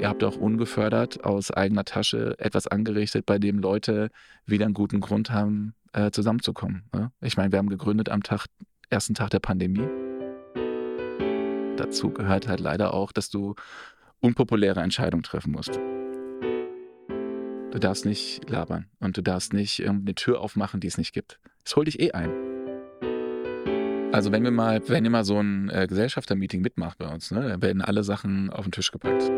ihr habt auch ungefördert aus eigener Tasche etwas angerichtet, bei dem Leute wieder einen guten Grund haben, äh, zusammenzukommen. Ne? Ich meine, wir haben gegründet am Tag, ersten Tag der Pandemie. Dazu gehört halt leider auch, dass du unpopuläre Entscheidungen treffen musst. Du darfst nicht labern und du darfst nicht irgendeine Tür aufmachen, die es nicht gibt. Das holt dich eh ein. Also wenn wir mal, wenn ihr mal so ein äh, Gesellschaftermeeting mitmacht bei uns, ne, dann werden alle Sachen auf den Tisch gepackt.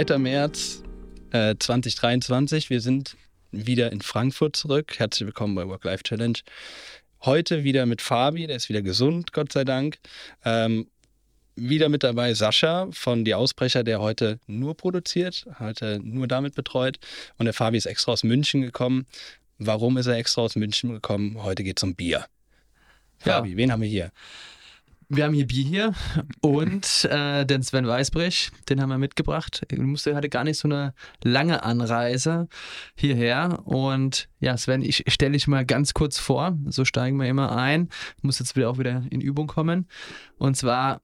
Zweiter März äh, 2023. Wir sind wieder in Frankfurt zurück. Herzlich willkommen bei Work-Life Challenge. Heute wieder mit Fabi, der ist wieder gesund, Gott sei Dank. Ähm, wieder mit dabei Sascha von Die Ausbrecher, der heute nur produziert, heute nur damit betreut. Und der Fabi ist extra aus München gekommen. Warum ist er extra aus München gekommen? Heute geht es um Bier. Fabi, ja. wen haben wir hier? Wir haben hier Bier hier und äh, den Sven Weißbrich, den haben wir mitgebracht. Er musste hatte gar nicht so eine lange Anreise hierher. Und ja, Sven, ich stelle dich mal ganz kurz vor. So steigen wir immer ein. Muss jetzt wieder auch wieder in Übung kommen. Und zwar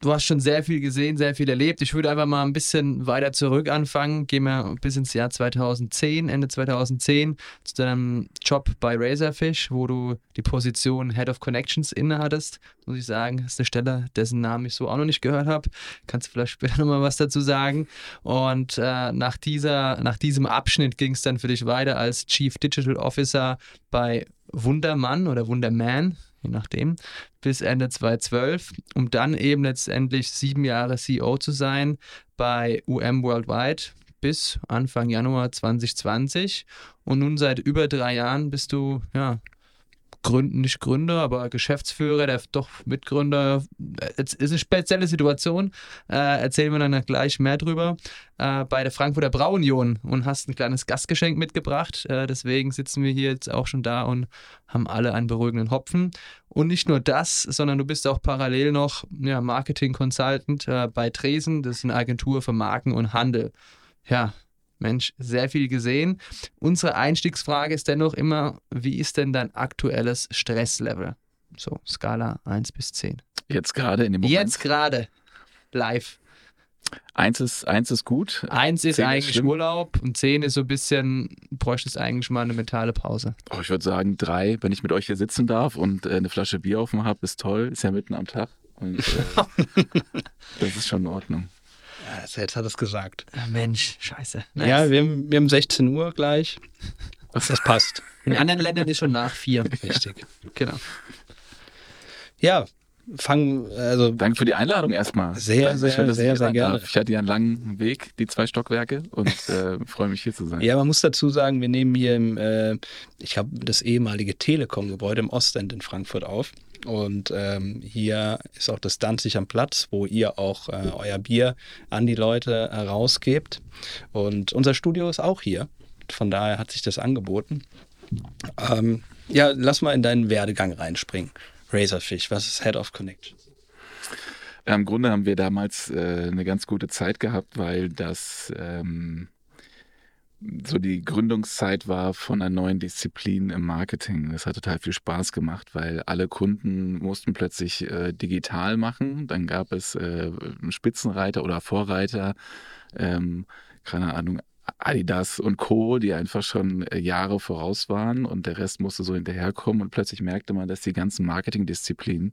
du hast schon sehr viel gesehen, sehr viel erlebt. Ich würde einfach mal ein bisschen weiter zurück anfangen. Gehen wir bis ins Jahr 2010, Ende 2010, zu deinem Job bei Razorfish, wo du die Position Head of Connections inne hattest. Muss ich sagen, das ist eine Stelle, dessen Namen ich so auch noch nicht gehört habe. Kannst du vielleicht später nochmal was dazu sagen. Und äh, nach, dieser, nach diesem Abschnitt ging es dann für dich weiter als Chief Digital Officer bei Wundermann oder Wunderman, je nachdem, bis Ende 2012, um dann eben letztendlich sieben Jahre CEO zu sein bei UM Worldwide bis Anfang Januar 2020. Und nun seit über drei Jahren bist du ja Gründen, nicht Gründer, aber Geschäftsführer, der doch Mitgründer. Es ist eine spezielle Situation. Äh, erzählen wir dann gleich mehr drüber. Äh, bei der Frankfurter Brauunion und hast ein kleines Gastgeschenk mitgebracht. Äh, deswegen sitzen wir hier jetzt auch schon da und haben alle einen beruhigenden Hopfen. Und nicht nur das, sondern du bist auch parallel noch ja, Marketing Consultant äh, bei Tresen. Das ist eine Agentur für Marken und Handel. Ja, Mensch, sehr viel gesehen. Unsere Einstiegsfrage ist dennoch immer, wie ist denn dein aktuelles Stresslevel? So, Skala 1 bis 10. Jetzt gerade in dem Moment? Jetzt gerade, live. Eins ist, eins ist gut. Eins ist eigentlich ist Urlaub und zehn ist so ein bisschen, bräuchte es eigentlich mal eine mentale Pause. Oh, ich würde sagen drei, wenn ich mit euch hier sitzen darf und äh, eine Flasche Bier offen habe, ist toll. Ist ja mitten am Tag. Und äh, das ist schon in Ordnung. Jetzt hat es gesagt. Mensch, scheiße. Nice. Ja, wir haben, wir haben 16 Uhr gleich. Das passt. In anderen Ländern ist schon nach vier. Richtig. Genau. Ja, fangen, also. Danke für die Einladung erstmal. Sehr, sehr, schön, sehr, sehr gerne. Ich hatte ja einen langen Weg, die zwei Stockwerke, und äh, freue mich hier zu sein. Ja, man muss dazu sagen, wir nehmen hier im, äh, ich habe das ehemalige Telekom-Gebäude im Ostend in Frankfurt auf. Und ähm, hier ist auch das Danzig am Platz, wo ihr auch äh, euer Bier an die Leute herausgebt. Und unser Studio ist auch hier. Von daher hat sich das angeboten. Ähm, ja, lass mal in deinen Werdegang reinspringen. Razorfish, was ist Head of Connections? Im Grunde haben wir damals äh, eine ganz gute Zeit gehabt, weil das ähm, so die Gründungszeit war von einer neuen Disziplin im Marketing. Das hat total viel Spaß gemacht, weil alle Kunden mussten plötzlich äh, digital machen. Dann gab es äh, Spitzenreiter oder Vorreiter, ähm, keine Ahnung, Adidas und Co., die einfach schon äh, Jahre voraus waren und der Rest musste so hinterherkommen und plötzlich merkte man, dass die ganzen Marketingdisziplinen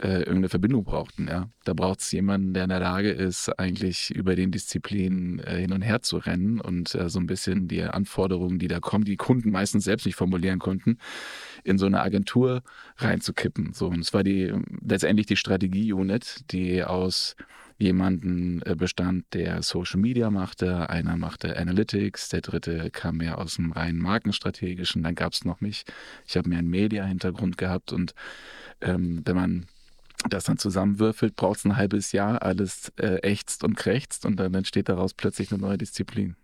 äh, irgendeine Verbindung brauchten. Ja. Da braucht es jemanden, der in der Lage ist, eigentlich über den Disziplinen äh, hin und her zu rennen und äh, so ein bisschen die Anforderungen, die da kommen, die Kunden meistens selbst nicht formulieren konnten, in so eine Agentur reinzukippen. So, und es war die letztendlich die Strategie-Unit, die aus jemanden äh, bestand, der Social Media machte, einer machte Analytics, der dritte kam mehr aus dem reinen markenstrategischen, dann gab es noch mich. Ich habe mehr einen Media-Hintergrund gehabt und ähm, wenn man das dann zusammenwürfelt, braucht es ein halbes Jahr, alles äh, ächzt und krächzt und dann entsteht daraus plötzlich eine neue Disziplin.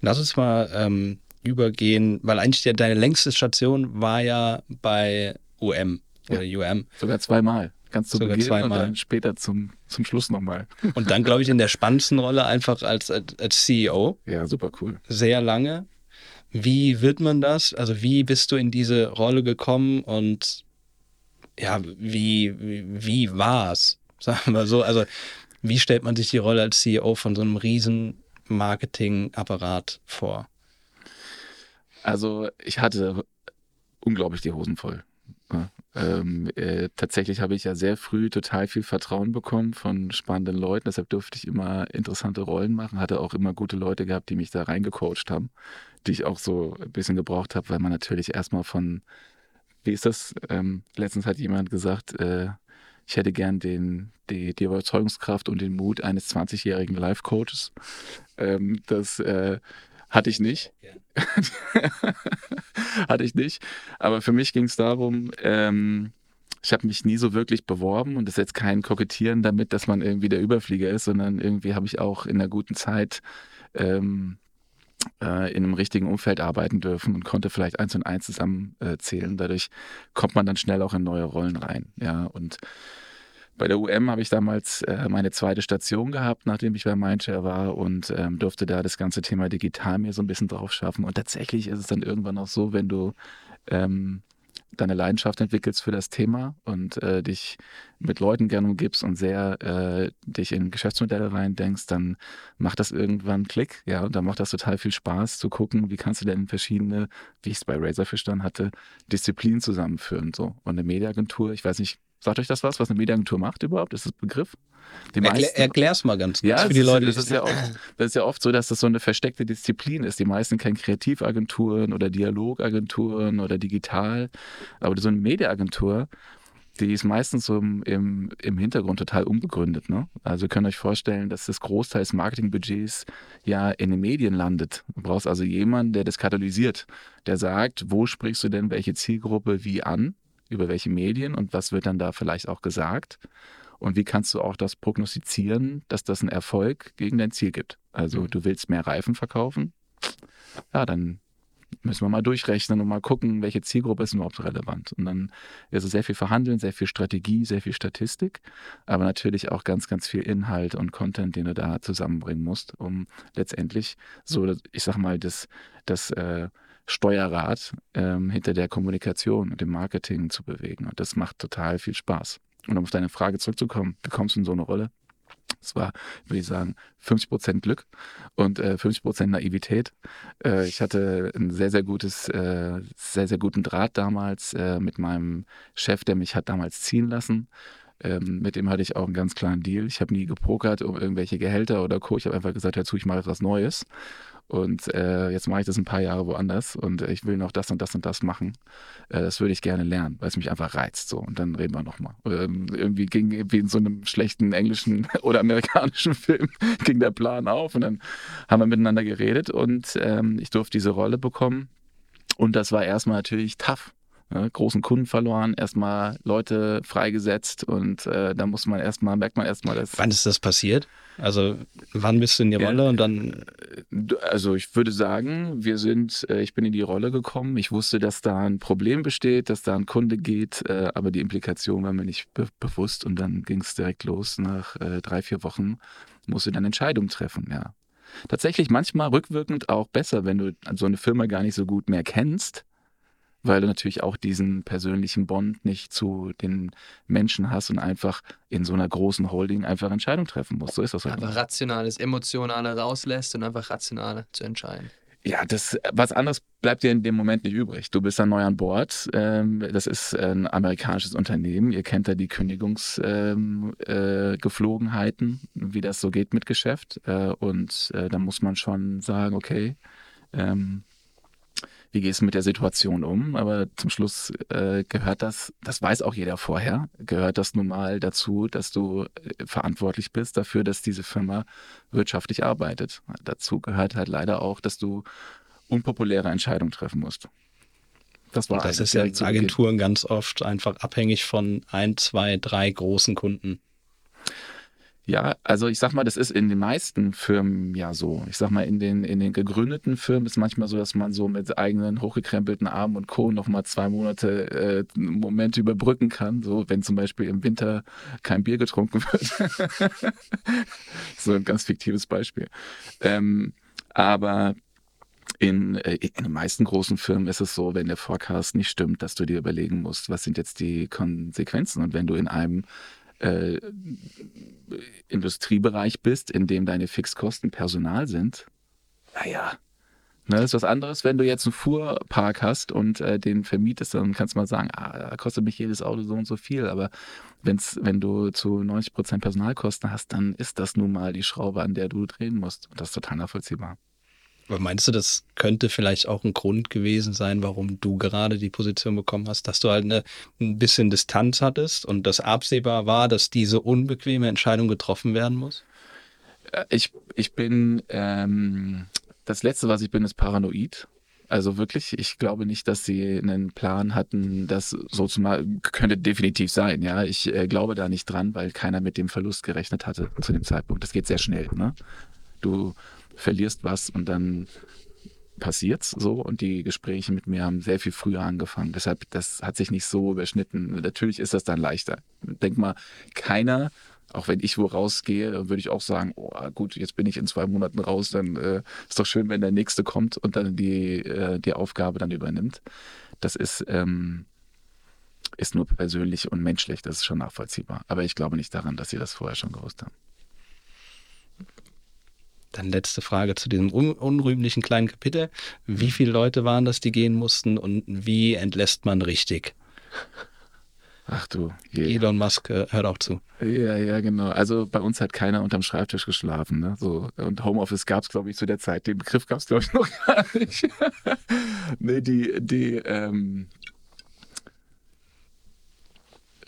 Lass uns mal ähm, übergehen, weil eigentlich deine längste Station war ja bei UM. oder UM. Sogar zweimal. Ganz zu Sogar Beginn und zweimal. dann später zum, zum Schluss nochmal. Und dann, glaube ich, in der spannendsten Rolle einfach als, als CEO. Ja, super cool. Sehr lange. Wie wird man das? Also wie bist du in diese Rolle gekommen und ja, wie, wie, wie war's? Sagen wir so. Also wie stellt man sich die Rolle als CEO von so einem riesen Marketingapparat vor? Also ich hatte unglaublich die Hosen voll. Ähm, äh, tatsächlich habe ich ja sehr früh total viel Vertrauen bekommen von spannenden Leuten. Deshalb durfte ich immer interessante Rollen machen. Hatte auch immer gute Leute gehabt, die mich da reingecoacht haben, die ich auch so ein bisschen gebraucht habe, weil man natürlich erstmal von, wie ist das? Ähm, letztens hat jemand gesagt, äh, ich hätte gern den, die, die Überzeugungskraft und den Mut eines 20-jährigen Life-Coaches. Ähm, das äh, hatte ich nicht. hatte ich nicht. Aber für mich ging es darum, ähm, ich habe mich nie so wirklich beworben und das ist jetzt kein Kokettieren damit, dass man irgendwie der Überflieger ist, sondern irgendwie habe ich auch in einer guten Zeit ähm, äh, in einem richtigen Umfeld arbeiten dürfen und konnte vielleicht eins und eins zusammenzählen. Dadurch kommt man dann schnell auch in neue Rollen rein. Ja, und bei der UM habe ich damals äh, meine zweite Station gehabt, nachdem ich bei Mindshare war und ähm, durfte da das ganze Thema digital mir so ein bisschen drauf schaffen. Und tatsächlich ist es dann irgendwann auch so, wenn du ähm, deine Leidenschaft entwickelst für das Thema und äh, dich mit Leuten gerne umgibst und sehr äh, dich in Geschäftsmodelle reindenkst, dann macht das irgendwann Klick, ja, und dann macht das total viel Spaß zu gucken, wie kannst du denn verschiedene, wie ich es bei Razorfish dann hatte, Disziplinen zusammenführen, so. Und eine Mediaagentur, ich weiß nicht, sagt euch das was, was eine Mediaagentur macht überhaupt? Ist das Begriff? Die Erklär, erklär's mal ganz kurz ja, für die ist, Leute. das, ist ja oft, das ist ja oft so, dass das so eine versteckte Disziplin ist. Die meisten kennen Kreativagenturen oder Dialogagenturen oder digital. Aber so eine Mediaagentur, die ist meistens so im, im, im Hintergrund total unbegründet. Ne? Also ihr könnt euch vorstellen, dass das Großteil des Marketingbudgets ja in den Medien landet. Du brauchst also jemanden, der das katalysiert, der sagt, wo sprichst du denn welche Zielgruppe wie an, über welche Medien und was wird dann da vielleicht auch gesagt. Und wie kannst du auch das prognostizieren, dass das einen Erfolg gegen dein Ziel gibt? Also Mhm. du willst mehr Reifen verkaufen? Ja, dann müssen wir mal durchrechnen und mal gucken, welche Zielgruppe ist überhaupt relevant. Und dann ist es sehr viel Verhandeln, sehr viel Strategie, sehr viel Statistik, aber natürlich auch ganz, ganz viel Inhalt und Content, den du da zusammenbringen musst, um letztendlich so, ich sag mal, das, das äh, Steuerrad ähm, hinter der Kommunikation und dem Marketing zu bewegen. Und das macht total viel Spaß. Und um auf deine Frage zurückzukommen, wie kommst du in so eine Rolle? Es war, würde ich sagen, 50 Prozent Glück und äh, 50 Prozent Naivität. Äh, ich hatte ein sehr, sehr gutes, äh, sehr, sehr guten Draht damals äh, mit meinem Chef, der mich hat damals ziehen lassen. Ähm, mit dem hatte ich auch einen ganz klaren Deal. Ich habe nie gepokert um irgendwelche Gehälter oder Co. Ich habe einfach gesagt, dazu, ich mache etwas Neues. Und äh, jetzt mache ich das ein paar Jahre woanders und ich will noch das und das und das machen. Äh, das würde ich gerne lernen, weil es mich einfach reizt. So. Und dann reden wir nochmal. Ähm, irgendwie ging wie in so einem schlechten englischen oder amerikanischen Film ging der Plan auf und dann haben wir miteinander geredet und ähm, ich durfte diese Rolle bekommen. Und das war erstmal natürlich tough. Ne? Großen Kunden verloren, erstmal Leute freigesetzt und äh, da muss man erstmal, merkt man erstmal, dass. Wann ist das passiert? Also wann bist du in die Ja, Rolle und dann Du- Also ich würde sagen, wir sind, äh, ich bin in die Rolle gekommen. Ich wusste, dass da ein Problem besteht, dass da ein Kunde geht, äh, aber die Implikation war mir nicht be bewusst und dann ging es direkt los. Nach äh, drei, vier Wochen musst du dann Entscheidungen treffen, ja. Tatsächlich manchmal rückwirkend auch besser, wenn du so eine Firma gar nicht so gut mehr kennst, weil du natürlich auch diesen persönlichen Bond nicht zu den Menschen hast und einfach in so einer großen Holding einfach Entscheidungen treffen musst. So ist das halt. Einfach rationales, emotionale rauslässt und einfach rational zu entscheiden. Ja, das, was anderes bleibt dir in dem Moment nicht übrig. Du bist dann neu an Bord. Ähm, das ist ein amerikanisches Unternehmen. Ihr kennt da die Kündigungsgeflogenheiten, äh, Geflogenheiten, wie das so geht mit Geschäft. Äh, und äh, da muss man schon sagen, okay, ähm, wie gehst du mit der Situation um? Aber zum Schluss äh, gehört das, das weiß auch jeder vorher, gehört das nun mal dazu, dass du äh, verantwortlich bist dafür, dass diese Firma wirtschaftlich arbeitet. Dazu gehört halt leider auch, dass du unpopuläre Entscheidungen treffen musst. Das war das eigentlich ist ja in. Agenturen ganz oft einfach abhängig von ein, zwei, drei großen Kunden. Ja, also ich sag mal, das ist in den meisten Firmen ja so. Ich sag mal, in den, in den gegründeten Firmen ist manchmal so, dass man so mit eigenen hochgekrempelten Armen und Co. nochmal zwei Monate äh, Momente überbrücken kann. So, wenn zum Beispiel im Winter kein Bier getrunken wird. so ein ganz fiktives Beispiel. Ähm, aber in, äh, in den meisten großen Firmen ist es so, wenn der Forecast nicht stimmt, dass du dir überlegen musst, was sind jetzt die Konsequenzen. Und wenn du in einem äh, Industriebereich bist, in dem deine Fixkosten Personal sind, naja, Ne, das ist was anderes, wenn du jetzt einen Fuhrpark hast und äh, den vermietest, dann kannst du mal sagen, ah, da kostet mich jedes Auto so und so viel. Aber wenn's, wenn du zu 90 Prozent Personalkosten hast, dann ist das nun mal die Schraube, an der du drehen musst. Und das ist total nachvollziehbar. Aber meinst du, das könnte vielleicht auch ein Grund gewesen sein, warum du gerade die Position bekommen hast, dass du halt eine, ein bisschen Distanz hattest und das absehbar war, dass diese unbequeme Entscheidung getroffen werden muss? Äh, ich, ich bin, ähm, das Letzte, was ich bin, ist paranoid. Also wirklich, ich glaube nicht, dass sie einen Plan hatten, das so zu machen. Könnte definitiv sein, ja. Ich äh, glaube da nicht dran, weil keiner mit dem Verlust gerechnet hatte zu dem Zeitpunkt. Das geht sehr schnell, ne? Du verlierst was und dann passiert's so und die Gespräche mit mir haben sehr viel früher angefangen. Deshalb, das hat sich nicht so überschnitten. Natürlich ist das dann leichter. Denk mal, keiner, auch wenn ich wo rausgehe, würde ich auch sagen, oh gut, jetzt bin ich in zwei Monaten raus, dann äh, ist doch schön, wenn der nächste kommt und dann die, äh, die Aufgabe dann übernimmt. Das ist, ähm, ist nur persönlich und menschlich, das ist schon nachvollziehbar. Aber ich glaube nicht daran, dass sie das vorher schon gewusst haben. Dann letzte Frage zu diesem un unrühmlichen kleinen Kapitel. Wie viele Leute waren das, die gehen mussten und wie entlässt man richtig? Ach du. Je. Elon Musk äh, hört auch zu. Ja, ja, genau. Also bei uns hat keiner unterm Schreibtisch geschlafen. Ne? So, und Homeoffice gab es, glaube ich, zu der Zeit. Den Begriff gab es, glaube ich, noch gar nicht. nee, die, die, ähm,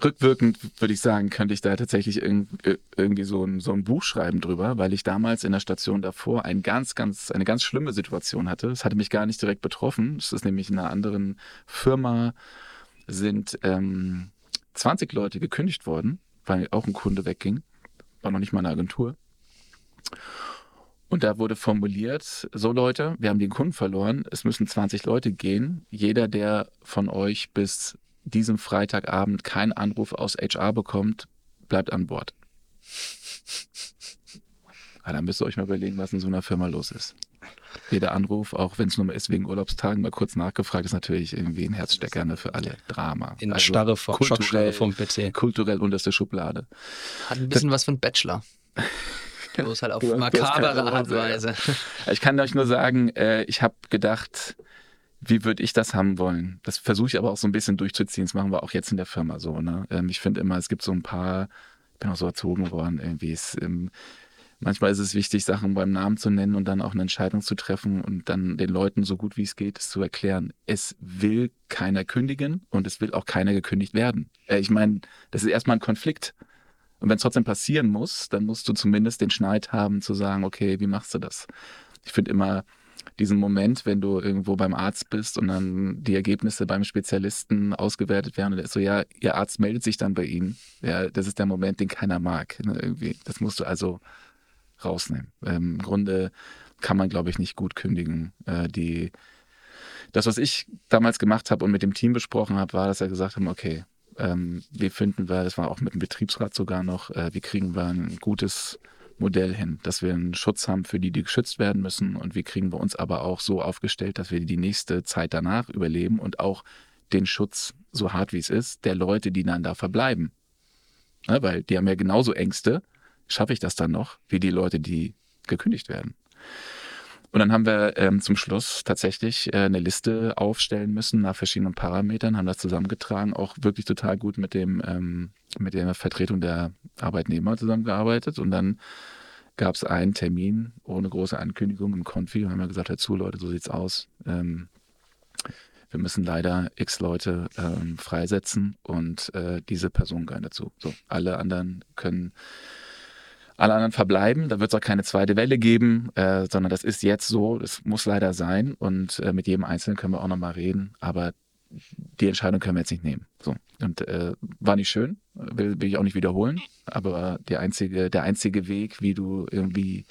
rückwirkend würde ich sagen, könnte ich da tatsächlich irgendwie so ein, so ein Buch schreiben drüber, weil ich damals in der Station davor ein ganz, ganz, eine ganz schlimme Situation hatte. Es hatte mich gar nicht direkt betroffen. Es ist nämlich in einer anderen Firma sind ähm, 20 Leute gekündigt worden, weil auch ein Kunde wegging. War noch nicht mal eine Agentur. Und da wurde formuliert, so Leute, wir haben den Kunden verloren, es müssen 20 Leute gehen. Jeder, der von euch bis diesem Freitagabend keinen Anruf aus HR bekommt, bleibt an Bord. Ja, dann müsst ihr euch mal überlegen, was in so einer Firma los ist. Jeder Anruf, auch wenn es nur mal ist wegen Urlaubstagen, mal kurz nachgefragt, ist natürlich irgendwie ein Herzstecker ne, für alle. Drama. In also Starre vom, kulturell, vom PC. Kulturell unterste Schublade. Hat ein bisschen das, was von Bachelor. Bloß halt auf makabere Art und Weise. Ich kann euch nur sagen, äh, ich habe gedacht, wie würde ich das haben wollen? Das versuche ich aber auch so ein bisschen durchzuziehen. Das machen wir auch jetzt in der Firma so. Ne? Ähm, ich finde immer, es gibt so ein paar, ich bin auch so erzogen worden, irgendwie. Es, ähm, manchmal ist es wichtig, Sachen beim Namen zu nennen und dann auch eine Entscheidung zu treffen und dann den Leuten so gut wie es geht, es zu erklären. Es will keiner kündigen und es will auch keiner gekündigt werden. Äh, ich meine, das ist erstmal ein Konflikt. Und wenn es trotzdem passieren muss, dann musst du zumindest den Schneid haben, zu sagen, okay, wie machst du das? Ich finde immer, diesen Moment, wenn du irgendwo beim Arzt bist und dann die Ergebnisse beim Spezialisten ausgewertet werden und der ist so, ja, ihr Arzt meldet sich dann bei Ihnen. Ja, das ist der Moment, den keiner mag. Ne, irgendwie. Das musst du also rausnehmen. Ähm, Im Grunde kann man, glaube ich, nicht gut kündigen. Äh, die, das, was ich damals gemacht habe und mit dem Team besprochen habe, war, dass wir gesagt haben, okay, ähm, wie finden wir, das war auch mit dem Betriebsrat sogar noch, äh, wie kriegen wir ein gutes Modell hin, dass wir einen Schutz haben für die, die geschützt werden müssen und wie kriegen wir uns aber auch so aufgestellt, dass wir die nächste Zeit danach überleben und auch den Schutz, so hart wie es ist, der Leute, die dann da verbleiben. Ja, weil die haben ja genauso Ängste, schaffe ich das dann noch, wie die Leute, die gekündigt werden. Und dann haben wir ähm, zum Schluss tatsächlich äh, eine Liste aufstellen müssen nach verschiedenen Parametern, haben das zusammengetragen, auch wirklich total gut mit dem ähm, mit der Vertretung der Arbeitnehmer zusammengearbeitet und dann gab es einen Termin ohne große Ankündigung im Konfi und haben wir gesagt, hör zu, Leute, so sieht's aus. Ähm, wir müssen leider x Leute ähm, freisetzen und äh, diese Personen gehören dazu. So, alle anderen können alle anderen verbleiben. Da wird es auch keine zweite Welle geben, äh, sondern das ist jetzt so. Das muss leider sein. Und äh, mit jedem Einzelnen können wir auch nochmal reden. Aber die Entscheidung können wir jetzt nicht nehmen. So. Und äh, war nicht schön, will, will ich auch nicht wiederholen, aber der einzige, der einzige Weg, wie du irgendwie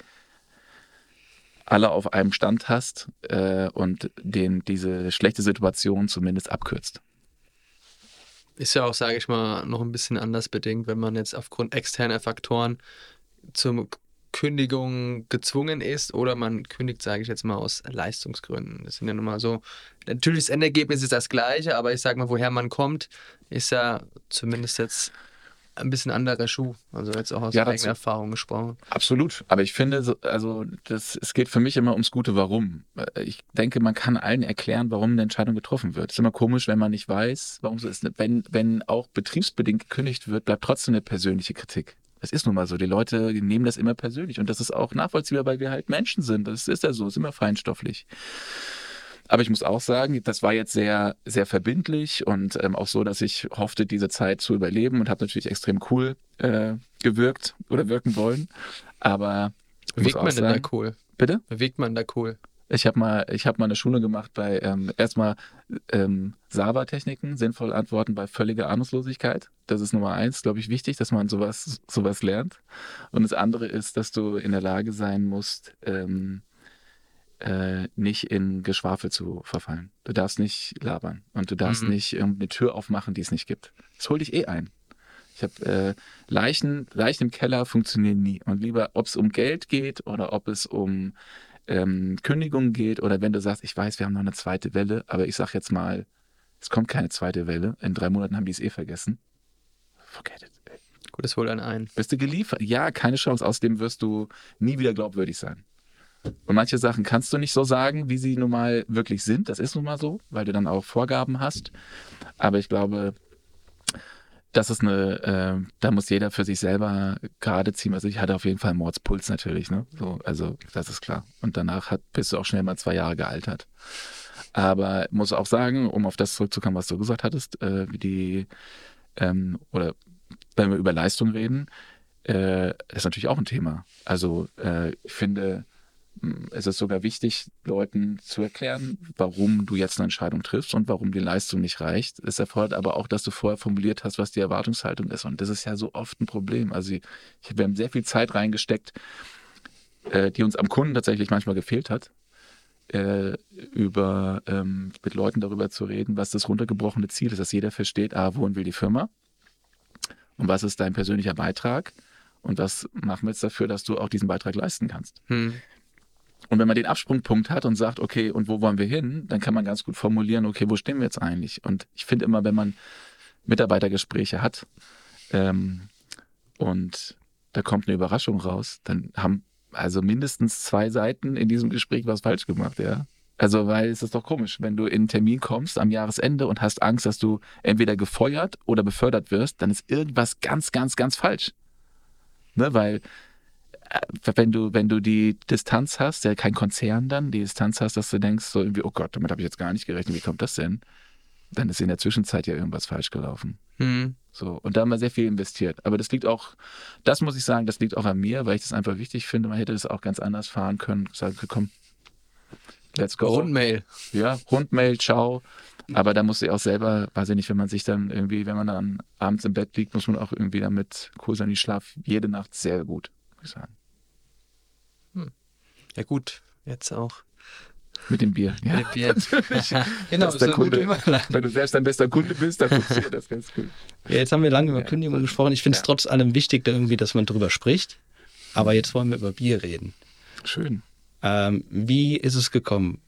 alle auf einem Stand hast äh, und den diese schlechte Situation zumindest abkürzt. Ist ja auch, sage ich mal, noch ein bisschen anders bedingt, wenn man jetzt aufgrund externer Faktoren zur Kündigung gezwungen ist oder man kündigt, sage ich jetzt mal, aus Leistungsgründen. Das sind ja nun mal so. Natürlich, das Endergebnis ist das gleiche, aber ich sage mal, woher man kommt, ist ja zumindest jetzt ein bisschen anderer Schuh. Also jetzt auch aus Ja, eigener Erfahrung gesprochen. Absolut. Aber ich finde, so- also das, es geht für mich immer ums gute Warum. Ich denke, man kann allen erklären, warum eine Entscheidung getroffen wird. Es ist immer komisch, wenn man nicht weiß, warum so ist. Wenn, wenn auch betriebsbedingt gekündigt wird, bleibt trotzdem eine persönliche Kritik. Das ist nun mal so. Die Leute die nehmen das immer persönlich. Und das ist auch nachvollziehbar, weil wir halt Menschen sind. Das ist ja so, ist immer feinstofflich. Aber ich muss auch sagen, das war jetzt sehr, sehr verbindlich und ähm, auch so, dass ich hoffte, diese Zeit zu überleben und habe natürlich extrem cool äh, gewirkt oder wirken wollen. Aber Bewegt man denn sagen, da cool? bitte? Bewegt man da cool? Ich habe mal, ich habe mal eine Schule gemacht bei ähm, erstmal ähm, Sava-Techniken, sinnvoll antworten bei völliger Ahnungslosigkeit. Das ist Nummer eins, glaube ich, wichtig, dass man sowas, sowas lernt. Und das andere ist, dass du in der Lage sein musst, ähm, äh, nicht in Geschwafel zu verfallen. Du darfst nicht labern und du darfst Mhm. nicht irgendeine Tür aufmachen, die es nicht gibt. Das holt dich eh ein. Ich habe äh, Leichen, Leichen im Keller funktionieren nie. Und lieber, ob es um Geld geht oder ob es um ähm, Kündigung geht oder wenn du sagst, ich weiß, wir haben noch eine zweite Welle, aber ich sag jetzt mal, es kommt keine zweite Welle. In drei Monaten haben die es eh vergessen. Forget it. ey. Gut, das holt einen ein. Bist du geliefert? Ja, keine Chance. Außerdem wirst du nie wieder glaubwürdig sein. Und manche Sachen kannst du nicht so sagen, wie sie nun mal wirklich sind. Das ist nun mal so, weil du dann auch Vorgaben hast. Aber ich glaube, das ist eine, äh, da muss jeder für sich selber gerade ziehen. Also ich hatte auf jeden Fall einen Mordspuls natürlich, ne? So, also das ist klar. Und danach hat, bist du auch schnell mal zwei Jahre gealtert. Aber muss auch sagen, um auf das zurückzukommen, was du gesagt hattest, äh, wie die ähm, oder wenn wir über Leistung reden, äh, ist natürlich auch ein Thema. Also äh, ich finde, es ist sogar wichtig, Leuten zu erklären, warum du jetzt eine Entscheidung triffst und warum die Leistung nicht reicht. Es erfordert aber auch, dass du vorher formuliert hast, was die Erwartungshaltung ist. Und das ist ja so oft ein Problem. Also ich, wir haben sehr viel Zeit reingesteckt, äh, die uns am Kunden tatsächlich manchmal gefehlt hat, äh, über ähm, mit Leuten darüber zu reden, was das runtergebrochene Ziel ist, dass jeder versteht, ah, wohin will die Firma und was ist dein persönlicher Beitrag und was machen wir jetzt dafür, dass du auch diesen Beitrag leisten kannst. Hm. Und wenn man den Absprungpunkt hat und sagt, okay, und wo wollen wir hin, dann kann man ganz gut formulieren, okay, wo stehen wir jetzt eigentlich? Und ich finde immer, wenn man Mitarbeitergespräche hat ähm, und da kommt eine Überraschung raus, dann haben also mindestens zwei Seiten in diesem Gespräch was falsch gemacht, ja. Also, weil es ist doch komisch, wenn du in einen Termin kommst am Jahresende und hast Angst, dass du entweder gefeuert oder befördert wirst, dann ist irgendwas ganz, ganz, ganz falsch. Ne, weil wenn du, wenn du die Distanz hast, ja kein Konzern dann, die Distanz hast, dass du denkst, so irgendwie, oh Gott, damit habe ich jetzt gar nicht gerechnet, wie kommt das denn? Dann ist in der Zwischenzeit ja irgendwas falsch gelaufen. Hm. So, und da haben wir sehr viel investiert. Aber das liegt auch, das muss ich sagen, das liegt auch an mir, weil ich das einfach wichtig finde. Man hätte das auch ganz anders fahren können. Sagen, komm, let's go. Rundmail. Ja, Rundmail, ciao. Aber da muss ich auch selber, weiß ich nicht, wenn man sich dann irgendwie, wenn man dann abends im Bett liegt, muss man auch irgendwie damit cool sein. Ich schlafe jede Nacht sehr gut, ich sagen. Ja gut, jetzt auch. Mit dem Bier. Ja. Mit Bier. Genau, Das ist der eine gute Kunde. Überleitung. Wenn du selbst dein bester Kunde bist, dann funktioniert das ganz gut. Ja, jetzt haben wir lange über Ja. Kündigung gesprochen. Ich finde es Ja. trotz allem wichtig, da irgendwie, dass man drüber spricht. Aber jetzt wollen wir über Bier reden. Schön. Ähm, wie ist es gekommen?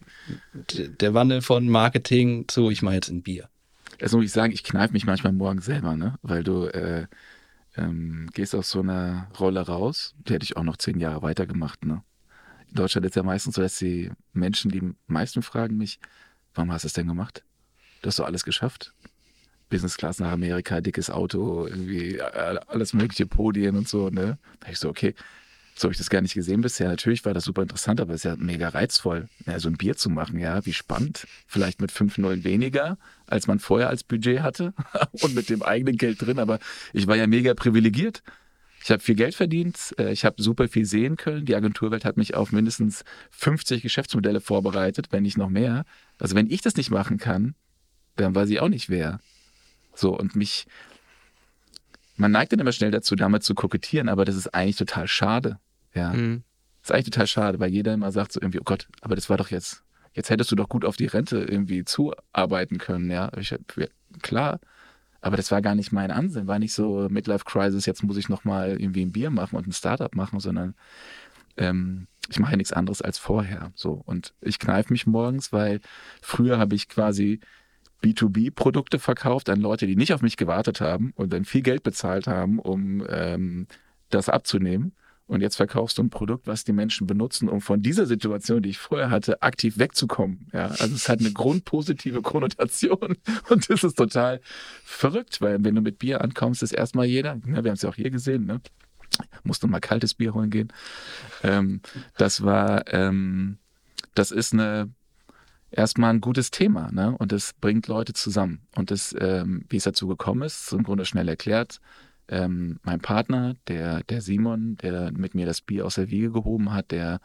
D- Der Wandel von Marketing zu, ich mache jetzt ein Bier. Also muss ich sagen, ich kneife mich manchmal morgens selber, ne? Weil du äh, ähm, gehst aus so einer Rolle raus, die hätte ich auch noch zehn Jahre weitergemacht, ne? In Deutschland ist ja meistens so, dass die Menschen, die meisten fragen mich, warum hast du es denn gemacht? Du hast doch alles geschafft. Business Class nach Amerika, dickes Auto, irgendwie äh, alles mögliche Podien und so, ne? Da ich so, okay, so habe ich das gar nicht gesehen bisher. Natürlich war das super interessant, aber es ist ja mega reizvoll, ja, so ein Bier zu machen, ja, wie spannend. Vielleicht mit fünf Nullen weniger, als man vorher als Budget hatte und mit dem eigenen Geld drin, aber ich war ja mega privilegiert. Ich habe viel Geld verdient, äh, ich habe super viel sehen können. Die Agenturwelt hat mich auf mindestens 50 Geschäftsmodelle vorbereitet, wenn nicht noch mehr. Also wenn ich das nicht machen kann, dann weiß ich auch nicht wer. So, und mich, man neigt dann immer schnell dazu, damit zu kokettieren, aber das ist eigentlich total schade. Ja. Mhm. Das ist eigentlich total schade, weil jeder immer sagt so irgendwie, oh Gott, aber das war doch jetzt, jetzt hättest du doch gut auf die Rente irgendwie zuarbeiten können, ja. Ich, ja, klar, aber das war gar nicht mein Ansinn, war nicht so Midlife Crisis, jetzt muss ich nochmal irgendwie ein Bier machen und ein Startup machen, sondern ähm, ich mache ja nichts anderes als vorher. So. Und ich kneife mich morgens, weil früher habe ich quasi B2B-Produkte verkauft an Leute, die nicht auf mich gewartet haben und dann viel Geld bezahlt haben, um ähm, das abzunehmen. Und jetzt verkaufst du ein Produkt, was die Menschen benutzen, um von dieser Situation, die ich vorher hatte, aktiv wegzukommen. Ja, also es hat eine grundpositive Konnotation und das ist total verrückt, weil wenn du mit Bier ankommst, ist erstmal jeder, ne, wir haben es ja auch hier gesehen, ne, musste mal kaltes Bier holen gehen. Ähm, das war, ähm, das ist eine erstmal ein gutes Thema, ne? Und das bringt Leute zusammen. Und das, ähm, wie es dazu gekommen ist, ist im Grunde schnell erklärt. Ähm, mein Partner, der, der Simon, der mit mir das Bier aus der Wiege gehoben hat, der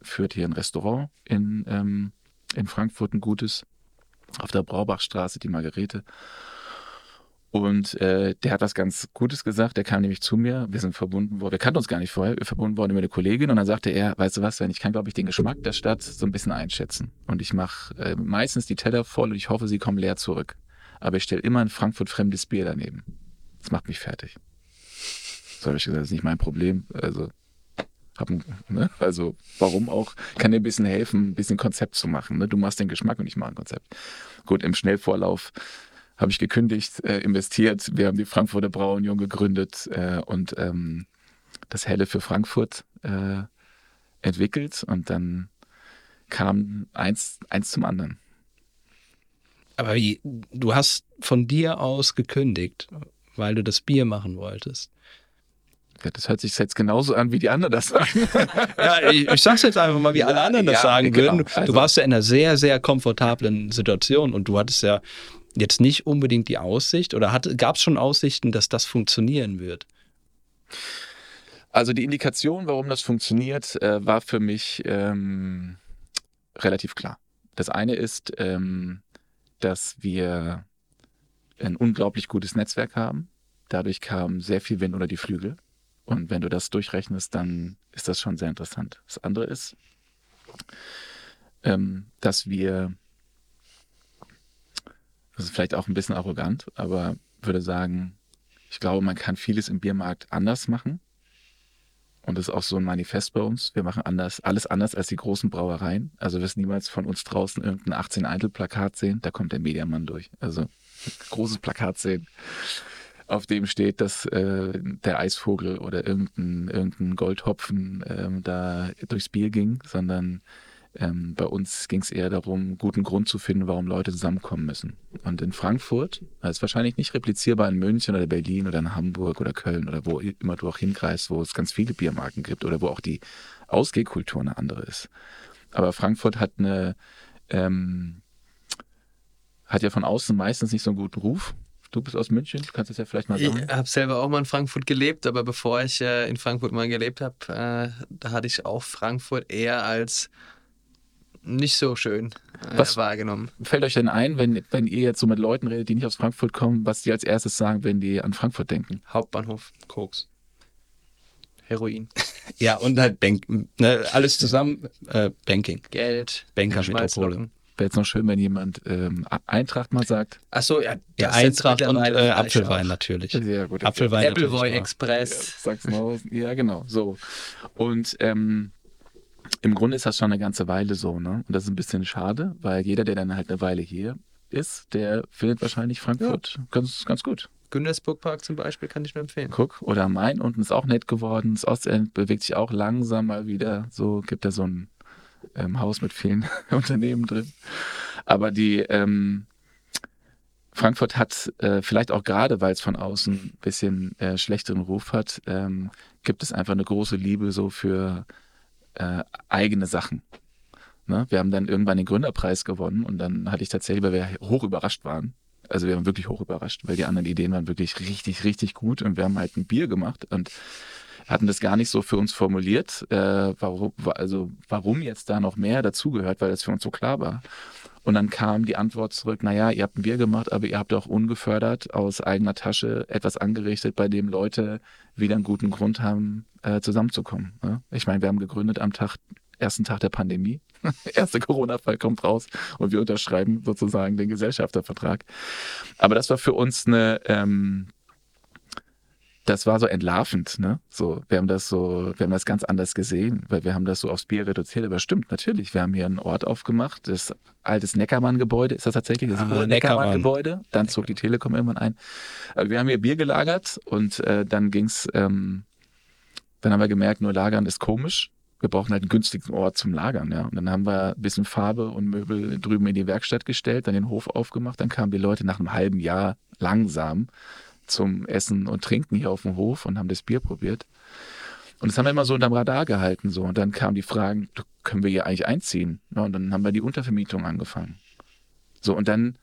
führt hier ein Restaurant in, ähm, in Frankfurt, ein gutes, auf der Braubachstraße, die Margarete. Und äh, der hat was ganz Gutes gesagt. Der kam nämlich zu mir. Wir sind verbunden worden. Wir kannten uns gar nicht vorher. Wir verbunden worden über eine Kollegin. Und dann sagte er, weißt du was, wenn ich kann, glaube ich, den Geschmack der Stadt so ein bisschen einschätzen. Und ich mache äh, meistens die Teller voll und ich hoffe, sie kommen leer zurück. Aber ich stelle immer ein Frankfurt fremdes Bier daneben. Das macht mich fertig. So habe ich gesagt, das ist nicht mein Problem. Also, hab, ne? also warum auch? Kann dir ein bisschen helfen, ein bisschen Konzept zu machen. Ne? Du machst den Geschmack und ich mache ein Konzept. Gut, im Schnellvorlauf habe ich gekündigt, äh, investiert. Wir haben die Frankfurter Brauunion gegründet äh, und ähm, das Helle für Frankfurt äh, entwickelt und dann kam eins, eins zum anderen. Aber wie, du hast von dir aus gekündigt, weil du das Bier machen wolltest. Ja, das hört sich jetzt genauso an, wie die anderen das sagen. ja, ich, ich sag's jetzt einfach mal, wie alle anderen das ja, sagen genau. würden. Du Also- warst ja in einer sehr, sehr komfortablen Situation und du hattest ja jetzt nicht unbedingt die Aussicht oder gab es schon Aussichten, dass das funktionieren wird? Also die Indikation, warum das funktioniert, äh, war für mich ähm, relativ klar. Das eine ist, ähm, dass wir ein unglaublich gutes Netzwerk haben. Dadurch kam sehr viel Wind unter die Flügel. Und wenn du das durchrechnest, dann ist das schon sehr interessant. Das andere ist, ähm, dass wir, das ist vielleicht auch ein bisschen arrogant, aber würde sagen, ich glaube, man kann vieles im Biermarkt anders machen. Und das ist auch so ein Manifest bei uns. Wir machen anders, alles anders als die großen Brauereien. Also wirst niemals von uns draußen irgendein 18 Eintel Plakat sehen. Da kommt der Mediamann durch. Also großes Plakat sehen, auf dem steht, dass äh, der Eisvogel oder irgendein, irgendein Goldhopfen ähm, da durchs Bier ging, sondern ähm, bei uns ging es eher darum, guten Grund zu finden, warum Leute zusammenkommen müssen. Und in Frankfurt, das ist wahrscheinlich nicht replizierbar in München oder Berlin oder in Hamburg oder Köln oder wo immer du auch hingreifst, wo es ganz viele Biermarken gibt oder wo auch die Ausgehkultur eine andere ist. Aber Frankfurt hat eine, ähm, hat ja von außen meistens nicht so einen guten Ruf. Du bist aus München, du kannst das ja vielleicht mal Ich sagen. habe selber auch mal in Frankfurt gelebt, aber bevor ich äh, in Frankfurt mal gelebt habe, äh, da hatte ich auch Frankfurt eher als nicht so schön äh, Was- wahrgenommen. Fällt euch denn ein, wenn, wenn ihr jetzt so mit Leuten redet, die nicht aus Frankfurt kommen, was die als erstes sagen, wenn die an Frankfurt denken? Hauptbahnhof, Koks. Heroin, Ja, und halt Bank, ne, alles zusammen, äh, Banking, Geld, Bankermetropole. Wäre jetzt noch schön, wenn jemand ähm, Eintracht mal sagt. Achso, ja, Ja, jetzt Eintracht und äh, Apfelwein natürlich. Ja, gut. Apfelwein Appleboy auch. Express. Sag's mal. Ja, genau. So. Und ähm, im Grunde ist das schon eine ganze Weile so, ne? Und das ist ein bisschen schade, weil jeder, der dann halt eine Weile hier ist, der findet wahrscheinlich Frankfurt ganz, ganz gut. Güntersburg Park zum Beispiel kann ich nur empfehlen. Guck, oder am Main unten ist auch nett geworden. Das Ostend bewegt sich auch langsam mal wieder. So gibt da so ein ähm, Haus mit vielen Unternehmen drin. Aber die ähm, Frankfurt hat äh, vielleicht auch gerade, weil es von außen ein bisschen äh, schlechteren Ruf hat, ähm, gibt es einfach eine große Liebe so für äh, eigene Sachen. Ne? Wir haben dann irgendwann den Gründerpreis gewonnen und dann hatte ich tatsächlich, weil wir hoch überrascht waren, also wir waren wirklich hoch überrascht, weil die anderen Ideen waren wirklich richtig, richtig gut und wir haben halt ein Bier gemacht und hatten das gar nicht so für uns formuliert, äh, warum, also warum jetzt da noch mehr dazugehört, weil das für uns so klar war. Und dann kam die Antwort zurück, naja, ihr habt ein Bier gemacht, aber ihr habt auch ungefördert aus eigener Tasche etwas angerichtet, bei dem Leute wieder einen guten Grund haben, äh, zusammenzukommen. Ne? Ich meine, wir haben gegründet am Tag, ersten Tag der Pandemie. Erster Corona-Fall kommt raus und wir unterschreiben sozusagen den Gesellschaftervertrag. Aber das war für uns eine, ähm, das war so entlarvend, ne? So, wir haben das so, wir haben das ganz anders gesehen, weil wir haben das so aufs Bier reduziert. Aber stimmt, natürlich, wir haben hier einen Ort aufgemacht, das altes Neckermann-Gebäude, ist das tatsächlich das Ah, Neckermann-Gebäude? Dann zog die Telekom irgendwann ein. Wir haben hier Bier gelagert und äh, dann ging's, ähm, dann haben wir gemerkt, nur lagern ist komisch. Wir brauchen halt einen günstigen Ort zum Lagern, ja. Und dann haben wir ein bisschen Farbe und Möbel drüben in die Werkstatt gestellt, dann den Hof aufgemacht, dann kamen die Leute nach einem halben Jahr langsam zum Essen und Trinken hier auf dem Hof und haben das Bier probiert. Und das haben wir immer so unterm Radar gehalten. So. Und dann kamen die Fragen, können wir hier eigentlich einziehen? Ja, und dann haben wir die Untervermietung angefangen. So, und dann,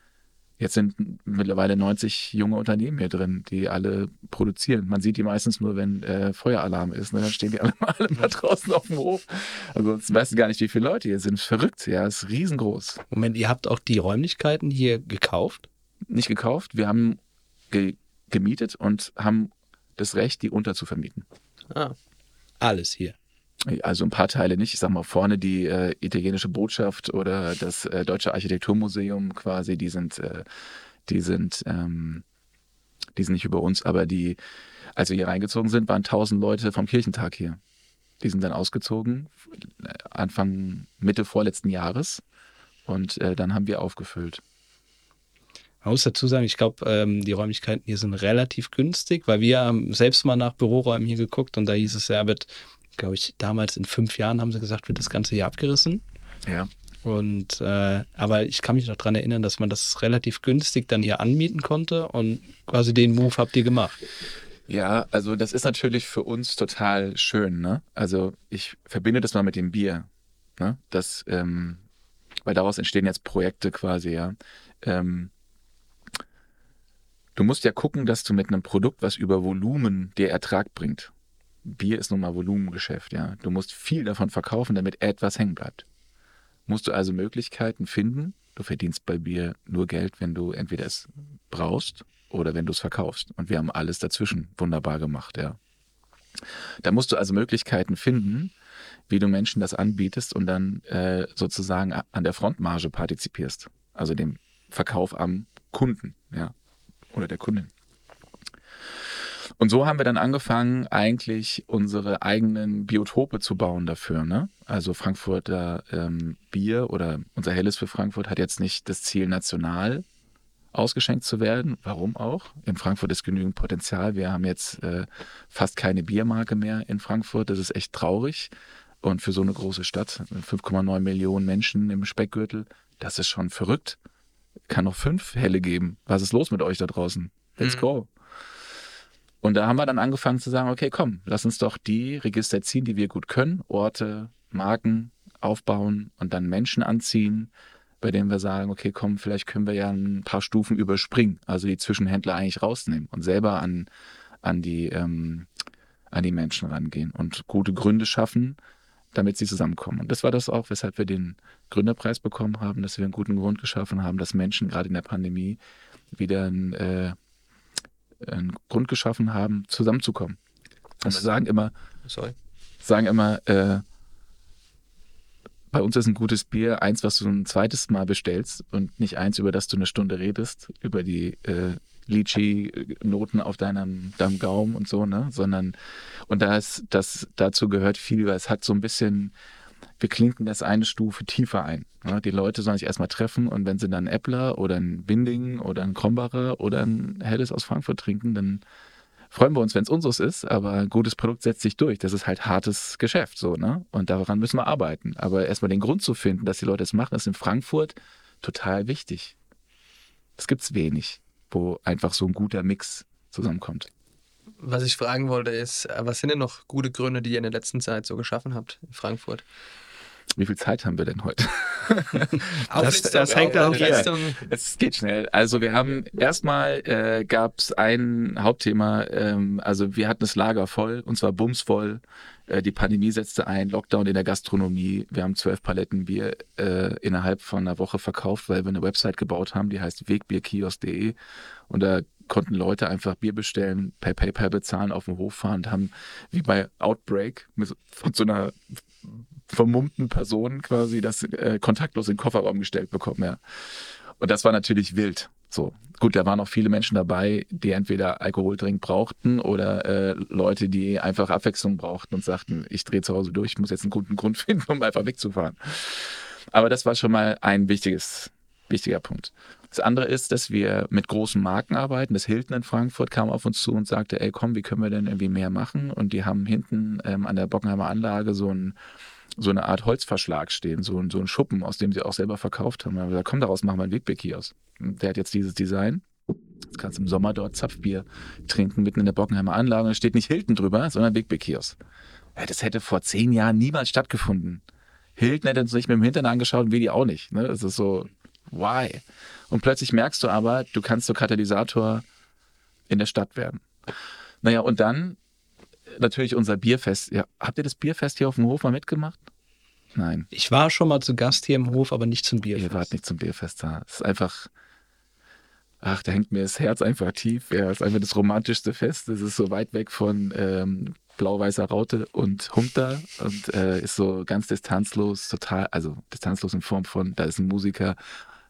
jetzt sind mittlerweile 90 junge Unternehmen hier drin, die alle produzieren. Man sieht die meistens nur, wenn äh, Feueralarm ist. Ne? Dann stehen die alle, alle mal draußen auf dem Hof. Also sonst weißt du gar nicht, wie viele Leute hier sind. Verrückt, ja, ist riesengroß. Moment, ihr habt auch die Räumlichkeiten hier gekauft? Nicht gekauft, wir haben ge gemietet und haben das Recht, die unterzuvermieten. Ah. Alles hier. Also ein paar Teile nicht. Ich sag mal, vorne die äh, italienische Botschaft oder das äh, Deutsche Architekturmuseum quasi, die sind, äh, die sind, ähm, die sind nicht über uns, aber die, als wir hier reingezogen sind, waren tausend Leute vom Kirchentag hier. Die sind dann ausgezogen, äh, Anfang, Mitte vorletzten Jahres. Und äh, dann haben wir aufgefüllt. Man muss dazu sagen, ich glaube, ähm, die Räumlichkeiten hier sind relativ günstig, weil wir haben selbst mal nach Büroräumen hier geguckt und da hieß es, ja, wird, glaube ich, damals in fünf Jahren haben sie gesagt, wird das Ganze hier abgerissen. Ja. Und äh, aber ich kann mich noch daran erinnern, dass man das relativ günstig dann hier anmieten konnte und quasi den Move habt ihr gemacht. Ja, also das ist natürlich für uns total schön, ne? Also ich verbinde das mal mit dem Bier, ne? Das, ähm, weil daraus entstehen jetzt Projekte quasi, ja. Ähm, du musst ja gucken, dass du mit einem Produkt, was über Volumen dir Ertrag bringt. Bier ist nun mal Volumengeschäft, ja. Du musst viel davon verkaufen, damit etwas hängen bleibt. Musst du also Möglichkeiten finden. Du verdienst bei Bier nur Geld, wenn du entweder es brauchst oder wenn du es verkaufst. Und wir haben alles dazwischen wunderbar gemacht, ja. Da musst du also Möglichkeiten finden, wie du Menschen das anbietest und dann äh, sozusagen an der Frontmarge partizipierst. Also dem Verkauf am Kunden, ja. Oder der Kundin. Und so haben wir dann angefangen, eigentlich unsere eigenen Biotope zu bauen dafür. Ne? Also Frankfurter ähm, Bier oder unser Helles für Frankfurt hat jetzt nicht das Ziel, national ausgeschenkt zu werden. Warum auch? In Frankfurt ist genügend Potenzial. Wir haben jetzt äh, fast keine Biermarke mehr in Frankfurt. Das ist echt traurig. Und für so eine große Stadt, 5,9 Millionen Menschen im Speckgürtel, das ist schon verrückt. Kann noch fünf Helle geben. Was ist los mit euch da draußen? Let's Mhm. go. Und da haben wir dann angefangen zu sagen, okay, komm, lass uns doch die Register ziehen, die wir gut können, Orte, Marken aufbauen und dann Menschen anziehen, bei denen wir sagen, okay, komm, vielleicht können wir ja ein paar Stufen überspringen, also die Zwischenhändler eigentlich rausnehmen und selber an, an, die, ähm, an die Menschen rangehen und gute Gründe schaffen, damit sie zusammenkommen. Und das war das auch, weshalb wir den Gründerpreis bekommen haben, dass wir einen guten Grund geschaffen haben, dass Menschen gerade in der Pandemie wieder ein, äh, einen Grund geschaffen haben, zusammenzukommen. Wir sagen immer, Sorry. sagen immer, äh, bei uns ist ein gutes Bier eins, was du ein zweites Mal bestellst und nicht eins, über das du eine Stunde redest, über die äh, Lychee-Noten auf deinem, deinem Gaumen und so, ne? Sondern, und da ist, das, dazu gehört viel, weil es hat so ein bisschen, wir klinken das eine Stufe tiefer ein. Ne? Die Leute sollen sich erstmal treffen und wenn sie dann einen Äppler oder ein Binding oder ein Krombacher oder ein Helles aus Frankfurt trinken, dann freuen wir uns, wenn es unseres ist, aber ein gutes Produkt setzt sich durch. Das ist halt hartes Geschäft, so, ne? Und daran müssen wir arbeiten. Aber erstmal den Grund zu finden, dass die Leute es machen, ist in Frankfurt total wichtig. Das gibt's wenig, wo einfach so ein guter Mix zusammenkommt. Was ich fragen wollte ist, äh, was sind denn noch gute Gründe, die ihr in der letzten Zeit so geschaffen habt in Frankfurt? Wie viel Zeit haben wir denn heute? das, das hängt auch hier. Es geht schnell. Also wir haben erstmal äh, gab es ein Hauptthema. Ähm, also wir hatten das Lager voll und zwar bumsvoll. Äh, die Pandemie setzte ein, Lockdown in der Gastronomie. Wir haben zwölf Paletten Bier äh, innerhalb von einer Woche verkauft, weil wir eine Website gebaut haben, die heißt wegbierkiosk.de und da konnten Leute einfach Bier bestellen, per PayPal bezahlen, auf dem Hof fahren und haben wie bei Outbreak mit, von so einer vermummten Person quasi das äh, kontaktlos in den Kofferraum gestellt bekommen, ja. Und das war natürlich wild. So. Gut, da waren auch viele Menschen dabei, die entweder Alkohol dringend brauchten oder äh, Leute, die einfach Abwechslung brauchten und sagten, ich drehe zu Hause durch, ich muss jetzt einen guten Grund finden, um einfach wegzufahren. Aber das war schon mal ein wichtiges, wichtiger Punkt. Das andere ist, dass wir mit großen Marken arbeiten. Das Hilton in Frankfurt kam auf uns zu und sagte, ey komm, wie können wir denn irgendwie mehr machen? Und die haben hinten ähm, an der Bockenheimer Anlage so ein so eine Art Holzverschlag stehen, so, so ein Schuppen, aus dem sie auch selber verkauft haben. Da komm, daraus machen wir einen Wegbeck-Kiosk. Der hat jetzt dieses Design. Jetzt kannst du im Sommer dort Zapfbier trinken, mitten in der Bockenheimer Anlage. Da steht nicht Hilton drüber, sondern Wegbeck-Kiosk. Ja, das hätte vor zehn Jahren niemals stattgefunden. Hilton hätte uns nicht mit dem Hintern angeschaut und wir die auch nicht. Ne? Das ist so, why? Und plötzlich merkst du aber, du kannst so Katalysator in der Stadt werden. Naja, und dann natürlich unser Bierfest. Ja, habt ihr das Bierfest hier auf dem Hof mal mitgemacht? Nein. Ich war schon mal zu Gast hier im Hof, aber nicht zum Bierfest. Ihr wart nicht zum Bierfest da. Es ist einfach, ach, da hängt mir das Herz einfach tief. Ja, es ist einfach das romantischste Fest. Es ist so weit weg von ähm, blau-weißer Raute und Humter und äh, ist so ganz distanzlos, total, also distanzlos in Form von, da ist ein Musiker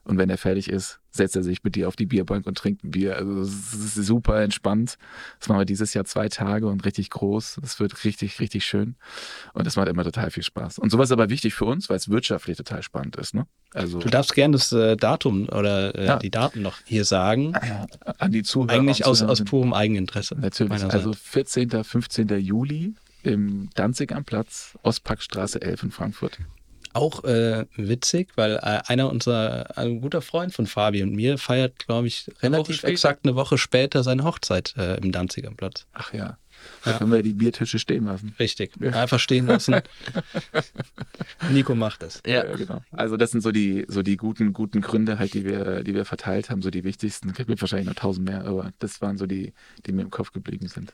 und wenn er fertig ist, setzt er sich mit dir auf die Bierbank und trinkt ein Bier. Also es ist super entspannt. Das machen wir dieses Jahr zwei Tage und richtig groß. Das wird richtig, richtig schön. Und das macht immer total viel Spaß. Und sowas ist aber wichtig für uns, weil es wirtschaftlich total spannend ist. Ne? Also, du darfst gerne das äh, Datum oder äh, ja. die Daten noch hier sagen. An die Zuhörer. Eigentlich aus, aus purem Eigeninteresse. Natürlich. Also 14. 15. Juli im Danzig am Platz, Ostparkstraße 11 in Frankfurt auch äh, witzig, weil äh, einer unserer, ein guter Freund von Fabi und mir feiert, glaube ich, relativ exakt eine Woche später seine Hochzeit äh, im Danziger Platz. Ach ja. Da ja. können wir die Biertische stehen lassen. Richtig. Ja. Einfach stehen lassen. Nico macht das. Ja. ja. genau. Also das sind so die, so die guten, guten Gründe halt, die wir, die wir verteilt haben, so die wichtigsten. Es gibt wahrscheinlich noch tausend mehr, aber das waren so die, die mir im Kopf geblieben sind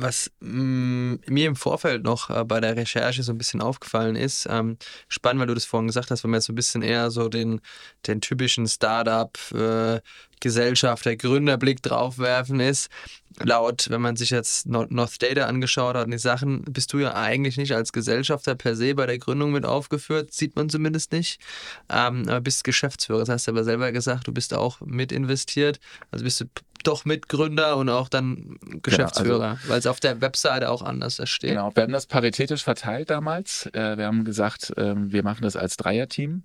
was mh, mm, mir im Vorfeld noch äh, bei der Recherche so ein bisschen aufgefallen ist, ähm, spannend, weil du das vorhin gesagt hast, wenn man jetzt so ein bisschen eher so den, den typischen Startup, äh, Gesellschafter, Gründerblick draufwerfen ist. Laut, wenn man sich jetzt North Data angeschaut hat und die Sachen, bist du ja eigentlich nicht als Gesellschafter per se bei der Gründung mit aufgeführt, sieht man zumindest nicht. Ähm, aber bist Geschäftsführer, das hast du aber selber gesagt, du bist auch mit investiert. Also bist du doch Mitgründer und auch dann Geschäftsführer, genau, also, weil es auf der Webseite auch anders steht. Genau, wir haben das paritätisch verteilt damals. Äh, wir haben gesagt, ähm, wir machen das als Dreierteam.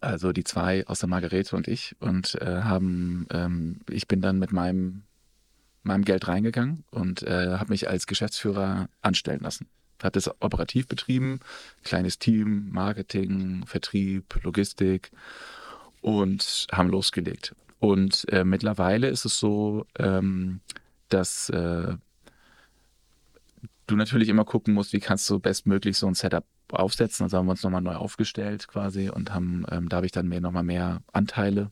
Also die zwei aus der Margarete und ich und äh, haben, ähm, ich bin dann mit meinem, meinem Geld reingegangen und äh, habe mich als Geschäftsführer anstellen lassen. Hat das operativ betrieben, kleines Team, Marketing, Vertrieb, Logistik und haben losgelegt. Und äh, mittlerweile ist es so, ähm, dass äh, du natürlich immer gucken musst, wie kannst du bestmöglich so ein Setup aufsetzen. Also haben wir uns nochmal neu aufgestellt quasi und haben, ähm, da habe ich dann mehr, nochmal mehr Anteile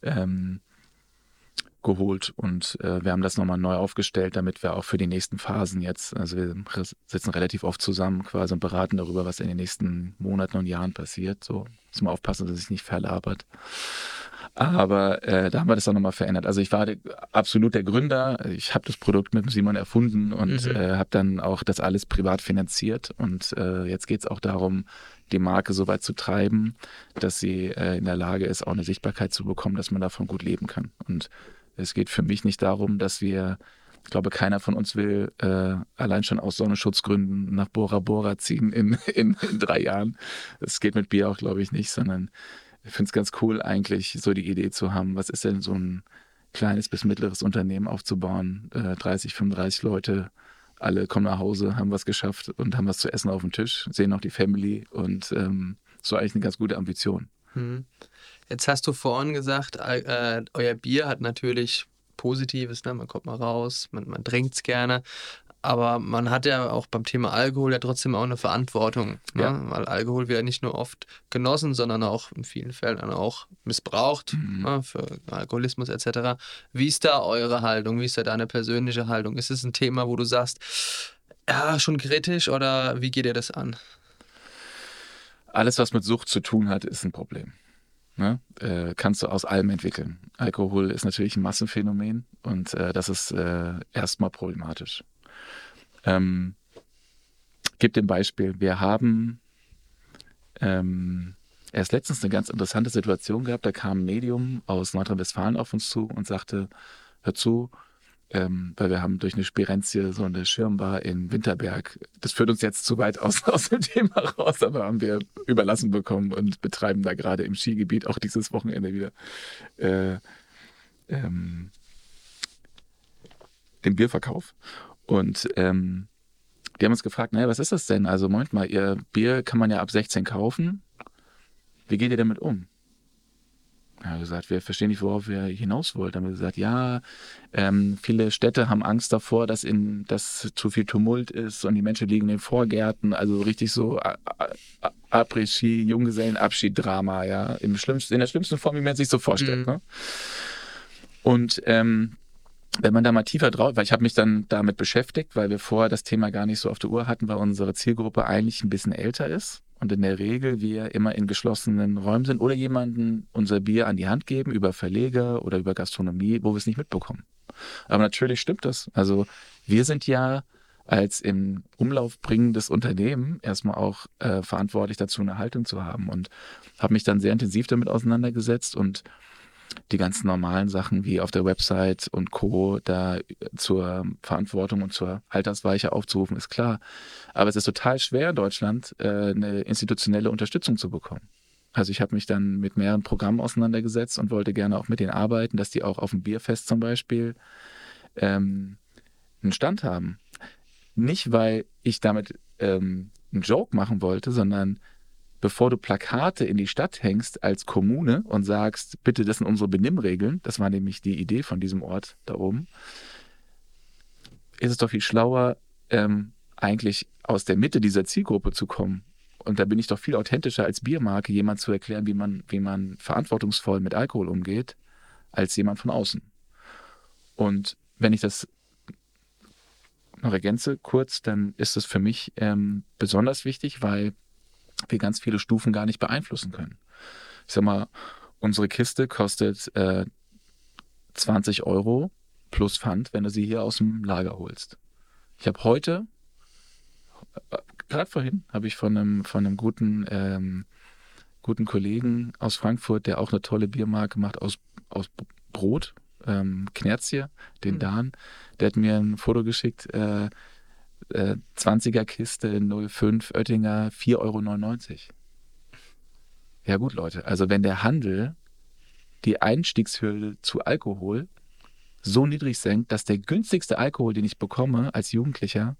ähm, geholt und äh, wir haben das nochmal neu aufgestellt, damit wir auch für die nächsten Phasen jetzt, also wir sitzen relativ oft zusammen quasi und beraten darüber, was in den nächsten Monaten und Jahren passiert. So muss aufpassen, dass es sich nicht verlabert. Aber äh, da haben wir das dann nochmal verändert. Also ich war absolut der Gründer. Ich habe das Produkt mit Simon erfunden und mhm. äh, habe dann auch das alles privat finanziert. Und äh, jetzt geht es auch darum, die Marke so weit zu treiben, dass sie äh, in der Lage ist, auch eine Sichtbarkeit zu bekommen, dass man davon gut leben kann. Und es geht für mich nicht darum, dass wir ich glaube, keiner von uns will äh, allein schon aus Sonnenschutzgründen nach Bora Bora ziehen in, in, in drei Jahren. Das geht mit Bier auch, glaube ich, nicht, sondern ich finde es ganz cool, eigentlich so die Idee zu haben, was ist denn so ein kleines bis mittleres Unternehmen aufzubauen, äh, 30, 35 Leute, alle kommen nach Hause, haben was geschafft und haben was zu essen auf dem Tisch, sehen auch die Family und ähm, so eigentlich eine ganz gute Ambition. Hm. Jetzt hast du vorhin gesagt, äh, euer Bier hat natürlich Positives, ne? man kommt mal raus, man, man trinkt es gerne. Aber man hat ja auch beim Thema Alkohol ja trotzdem auch eine Verantwortung. Ne? Ja. Weil Alkohol wird ja nicht nur oft genossen, sondern auch in vielen Fällen auch missbraucht Mhm. ne? für Alkoholismus etc. Wie ist da eure Haltung? Wie ist da deine persönliche Haltung? Ist es ein Thema, wo du sagst, ja, schon kritisch oder wie geht ihr das an? Alles, was mit Sucht zu tun hat, ist ein Problem. Ne? Äh, kannst du aus allem entwickeln. Alkohol ist natürlich ein Massenphänomen und äh, das ist äh, erstmal problematisch. Ähm, gib dir ein Beispiel. Wir haben ähm, erst letztens eine ganz interessante Situation gehabt. Da kam ein Medium aus Nordrhein-Westfalen auf uns zu und sagte, hör zu, ähm, weil wir haben durch eine Spirenzie so eine Schirmbar in Winterberg. Das führt uns jetzt zu weit aus, aus dem Thema raus, aber haben wir überlassen bekommen und betreiben da gerade im Skigebiet auch dieses Wochenende wieder äh, ähm, den Bierverkauf. Und ähm, die haben uns gefragt, naja, was ist das denn? Also Moment mal, ihr Bier kann man ja ab 16 kaufen. Wie geht ihr damit um? Wir haben gesagt, wir verstehen nicht, worauf wir hinaus wollt. Dann haben wir gesagt, ja, ähm, viele Städte haben Angst davor, dass, in, dass zu viel Tumult ist und die Menschen liegen in den Vorgärten. Also richtig so Après-Ski, Junggesellenabschied-Drama, ja, im schlimmsten, in der schlimmsten Form, wie man sich so vorstellt. Mhm. Ne? Und ähm, wenn man da mal tiefer drauf, weil ich habe mich dann damit beschäftigt, weil wir vorher das Thema gar nicht so auf der Uhr hatten, weil unsere Zielgruppe eigentlich ein bisschen älter ist und in der Regel wir immer in geschlossenen Räumen sind oder jemanden unser Bier an die Hand geben über Verleger oder über Gastronomie, wo wir es nicht mitbekommen. Aber natürlich stimmt das. Also wir sind ja als im Umlauf bringendes Unternehmen erstmal auch äh, verantwortlich dazu, eine Haltung zu haben und habe mich dann sehr intensiv damit auseinandergesetzt und die ganzen normalen Sachen wie auf der Website und Co. da zur Verantwortung und zur Altersweiche aufzurufen, ist klar. Aber es ist total schwer in Deutschland, äh, eine institutionelle Unterstützung zu bekommen. Also ich habe mich dann mit mehreren Programmen auseinandergesetzt und wollte gerne auch mit denen arbeiten, dass die auch auf dem Bierfest zum Beispiel ähm, einen Stand haben. Nicht, weil ich damit ähm, einen Joke machen wollte, sondern bevor du Plakate in die Stadt hängst als Kommune und sagst, bitte, das sind unsere Benimmregeln, das war nämlich die Idee von diesem Ort da oben, ist es doch viel schlauer, ähm, eigentlich aus der Mitte dieser Zielgruppe zu kommen. Und da bin ich doch viel authentischer als Biermarke, jemand zu erklären, wie man, wie man verantwortungsvoll mit Alkohol umgeht, als jemand von außen. Und wenn ich das noch ergänze kurz, dann ist es für mich ähm, besonders wichtig, weil wir ganz viele Stufen gar nicht beeinflussen können. Ich sag mal, unsere Kiste kostet äh, 20 Euro plus Pfand, wenn du sie hier aus dem Lager holst. Ich habe heute, äh, gerade vorhin, habe ich von einem, von einem guten, ähm, guten Kollegen aus Frankfurt, der auch eine tolle Biermarke macht aus, aus Brot, ähm, Knerzie, den Mhm. Dan, der hat mir ein Foto geschickt, äh, äh, 20er Kiste 05 Oettinger 4,99 Euro. Ja gut, Leute, also wenn der Handel die Einstiegshürde zu Alkohol so niedrig senkt, dass der günstigste Alkohol, den ich bekomme als Jugendlicher,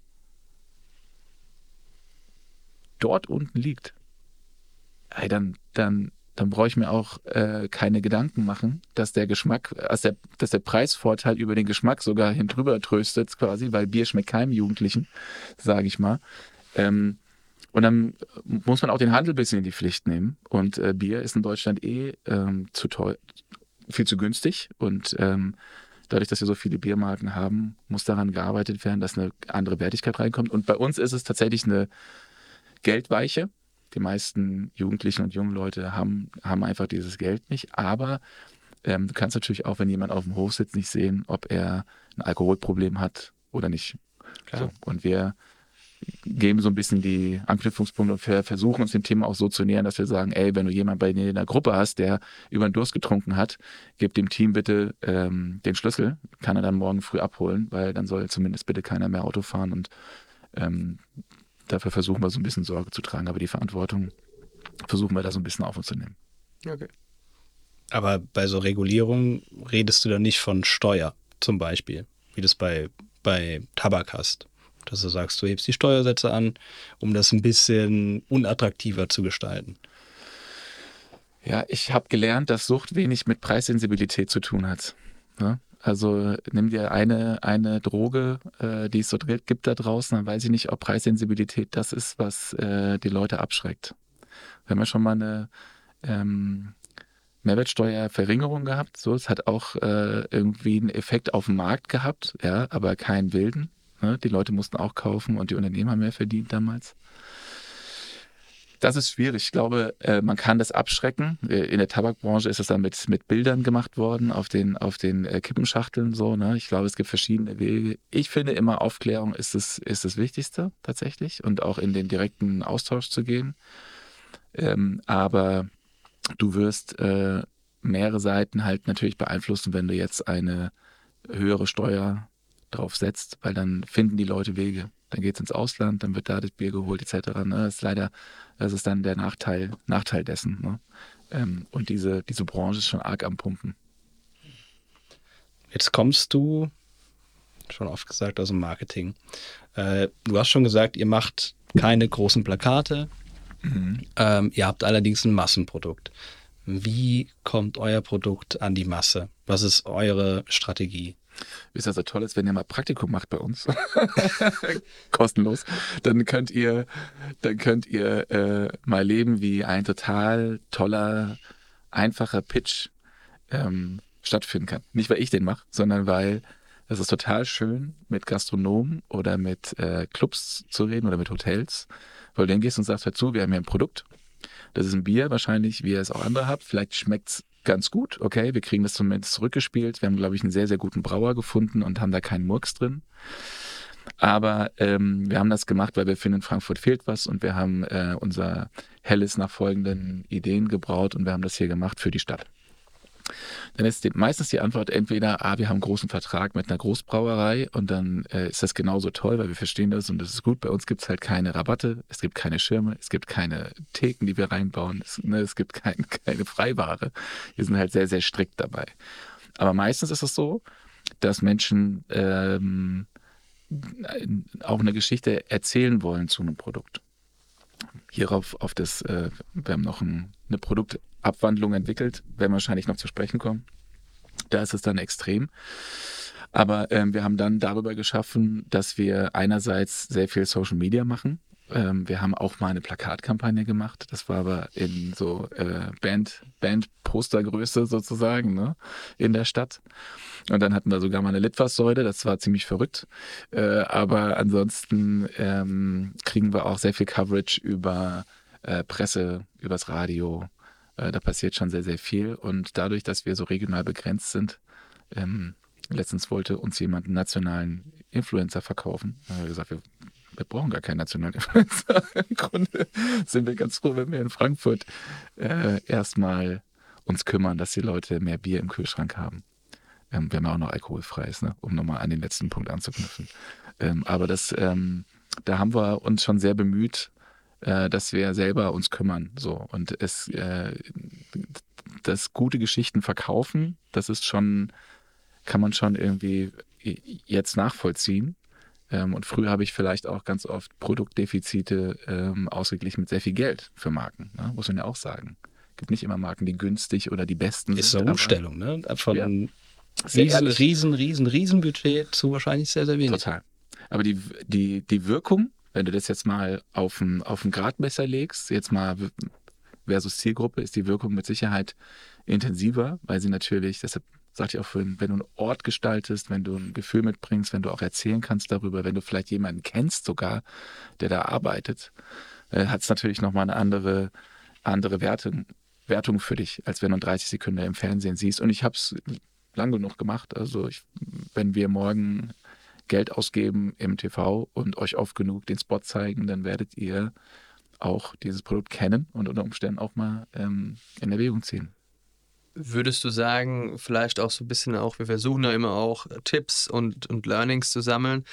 dort unten liegt, ey, dann, dann, dann brauche ich mir auch äh, keine Gedanken machen, dass der Geschmack, dass der, dass der Preisvorteil über den Geschmack sogar hin drüber tröstet, quasi, weil Bier schmeckt keinem Jugendlichen, sage ich mal. Ähm, und dann muss man auch den Handel ein bisschen in die Pflicht nehmen. Und äh, Bier ist in Deutschland eh ähm, zu teuer, viel zu günstig. Und ähm, dadurch, dass wir so viele Biermarken haben, muss daran gearbeitet werden, dass eine andere Wertigkeit reinkommt. Und bei uns ist es tatsächlich eine Geldweiche. Die meisten Jugendlichen und jungen Leute haben, haben einfach dieses Geld nicht. Aber ähm, du kannst natürlich auch, wenn jemand auf dem Hof sitzt, nicht sehen, ob er ein Alkoholproblem hat oder nicht. Klar. So. Und wir geben so ein bisschen die Anknüpfungspunkte und ver- versuchen uns dem Thema auch so zu nähern, dass wir sagen, ey, wenn du jemanden bei dir in der Gruppe hast, der über den Durst getrunken hat, gib dem Team bitte ähm, den Schlüssel, kann er dann morgen früh abholen, weil dann soll zumindest bitte keiner mehr Auto fahren und ähm, dafür versuchen wir so ein bisschen Sorge zu tragen, aber die Verantwortung versuchen wir da so ein bisschen auf uns zu nehmen. Okay. Aber bei so Regulierung redest du dann nicht von Steuer zum Beispiel, wie das bei, bei Tabak hast. Dass du sagst, du hebst die Steuersätze an, um das ein bisschen unattraktiver zu gestalten. Ja, ich habe gelernt, dass Sucht wenig mit Preissensibilität zu tun hat. Ja? Also nimm dir eine, eine Droge, äh, die es so gibt da draußen, dann weiß ich nicht, ob Preissensibilität das ist, was äh, die Leute abschreckt. Wir haben ja schon mal eine ähm, Mehrwertsteuerverringerung gehabt. So, es hat auch äh, irgendwie einen Effekt auf den Markt gehabt, ja, aber keinen wilden. Ne? Die Leute mussten auch kaufen und die Unternehmen haben mehr verdient damals. Das ist schwierig. Ich glaube, äh, man kann das abschrecken. Äh, in der Tabakbranche ist es dann mit, mit Bildern gemacht worden auf den, auf den äh, Kippenschachteln so. Ne? Ich glaube, es gibt verschiedene Wege. Ich finde immer Aufklärung ist das, ist das Wichtigste tatsächlich und auch in den direkten Austausch zu gehen. Ähm, aber du wirst äh, mehrere Seiten halt natürlich beeinflussen, wenn du jetzt eine höhere Steuer drauf setzt, weil dann finden die Leute Wege dann geht es ins Ausland, dann wird da das Bier geholt etc. Ne? Das ist leider, das ist dann der Nachteil, Nachteil dessen. Ne? Ähm, und diese, diese Branche ist schon arg am Pumpen. Jetzt kommst du, schon oft gesagt, aus dem Marketing. Äh, du hast schon gesagt, ihr macht keine großen Plakate. Mhm. Ähm, ihr habt allerdings ein Massenprodukt. Wie kommt euer Produkt an die Masse? Was ist eure Strategie? Wisst ihr, so toll ist, wenn ihr mal Praktikum macht bei uns, kostenlos, dann könnt ihr, dann könnt ihr äh, mal leben, wie ein total toller, einfacher Pitch ähm, stattfinden kann. Nicht, weil ich den mache, sondern weil es ist total schön, mit Gastronomen oder mit äh, Clubs zu reden oder mit Hotels, weil du dann gehst und sagst, hör zu, wir haben hier ein Produkt, das ist ein Bier wahrscheinlich, wie ihr es auch andere habt. Vielleicht schmeckt es ganz gut. Okay, wir kriegen das zumindest zurückgespielt. Wir haben, glaube ich, einen sehr, sehr guten Brauer gefunden und haben da keinen Murks drin. Aber ähm, wir haben das gemacht, weil wir finden, in Frankfurt fehlt was und wir haben äh, unser Helles nach folgenden Ideen gebraut und wir haben das hier gemacht für die Stadt dann ist die, meistens die Antwort entweder, ah, wir haben einen großen Vertrag mit einer Großbrauerei und dann äh, ist das genauso toll, weil wir verstehen das und das ist gut. Bei uns gibt es halt keine Rabatte, es gibt keine Schirme, es gibt keine Theken, die wir reinbauen, es, ne, es gibt kein, keine Freiware. Wir sind halt sehr, sehr strikt dabei. Aber meistens ist es so, dass Menschen ähm, auch eine Geschichte erzählen wollen zu einem Produkt. Hierauf auf das, äh, wir haben noch ein, eine Produkt, Abwandlung entwickelt, werden wir wahrscheinlich noch zu sprechen kommen. Da ist es dann extrem. Aber ähm, wir haben dann darüber geschaffen, dass wir einerseits sehr viel Social Media machen. Ähm, wir haben auch mal eine Plakatkampagne gemacht. Das war aber in so äh, Band, Band-Postergröße sozusagen ne? in der Stadt. Und dann hatten wir sogar mal eine Litfaßsäule. Das war ziemlich verrückt. Äh, aber ansonsten ähm, kriegen wir auch sehr viel Coverage über äh, Presse, übers Radio, äh, da passiert schon sehr, sehr viel. Und dadurch, dass wir so regional begrenzt sind, ähm, letztens wollte uns jemand einen nationalen Influencer verkaufen. Da haben wir gesagt, wir, wir brauchen gar keinen nationalen Influencer. Im Grunde sind wir ganz froh, wenn wir in Frankfurt äh, erstmal uns kümmern, dass die Leute mehr Bier im Kühlschrank haben. Ähm, wir haben ja auch noch alkoholfreies, ne? um nochmal an den letzten Punkt anzuknüpfen. Ähm, aber das, ähm, da haben wir uns schon sehr bemüht, äh, dass wir selber uns kümmern. So. Und es, äh, das gute Geschichten verkaufen, das ist schon, kann man schon irgendwie jetzt nachvollziehen. Ähm, und früher habe ich vielleicht auch ganz oft Produktdefizite ähm, ausgeglichen mit sehr viel Geld für Marken, ne? muss man ja auch sagen. Es gibt nicht immer Marken, die günstig oder die besten ist sind. Ist eine Umstellung, ne? Von ja. riesen, riesen, riesen, riesen Budget zu wahrscheinlich sehr, sehr wenig. Total. Aber die, die, die Wirkung wenn du das jetzt mal auf ein, auf ein Gradmesser legst, jetzt mal versus Zielgruppe, ist die Wirkung mit Sicherheit intensiver, weil sie natürlich, deshalb sagte ich auch vorhin, wenn du einen Ort gestaltest, wenn du ein Gefühl mitbringst, wenn du auch erzählen kannst darüber, wenn du vielleicht jemanden kennst sogar, der da arbeitet, äh, hat es natürlich nochmal eine andere, andere Wertung, Wertung für dich, als wenn du 30 Sekunden im Fernsehen siehst. Und ich habe es lang genug gemacht. Also ich, wenn wir morgen Geld ausgeben im TV und euch oft genug den Spot zeigen, dann werdet ihr auch dieses Produkt kennen und unter Umständen auch mal ähm, in Erwägung ziehen. Würdest du sagen, vielleicht auch so ein bisschen auch, wir versuchen ja immer auch Tipps und, und Learnings zu sammeln.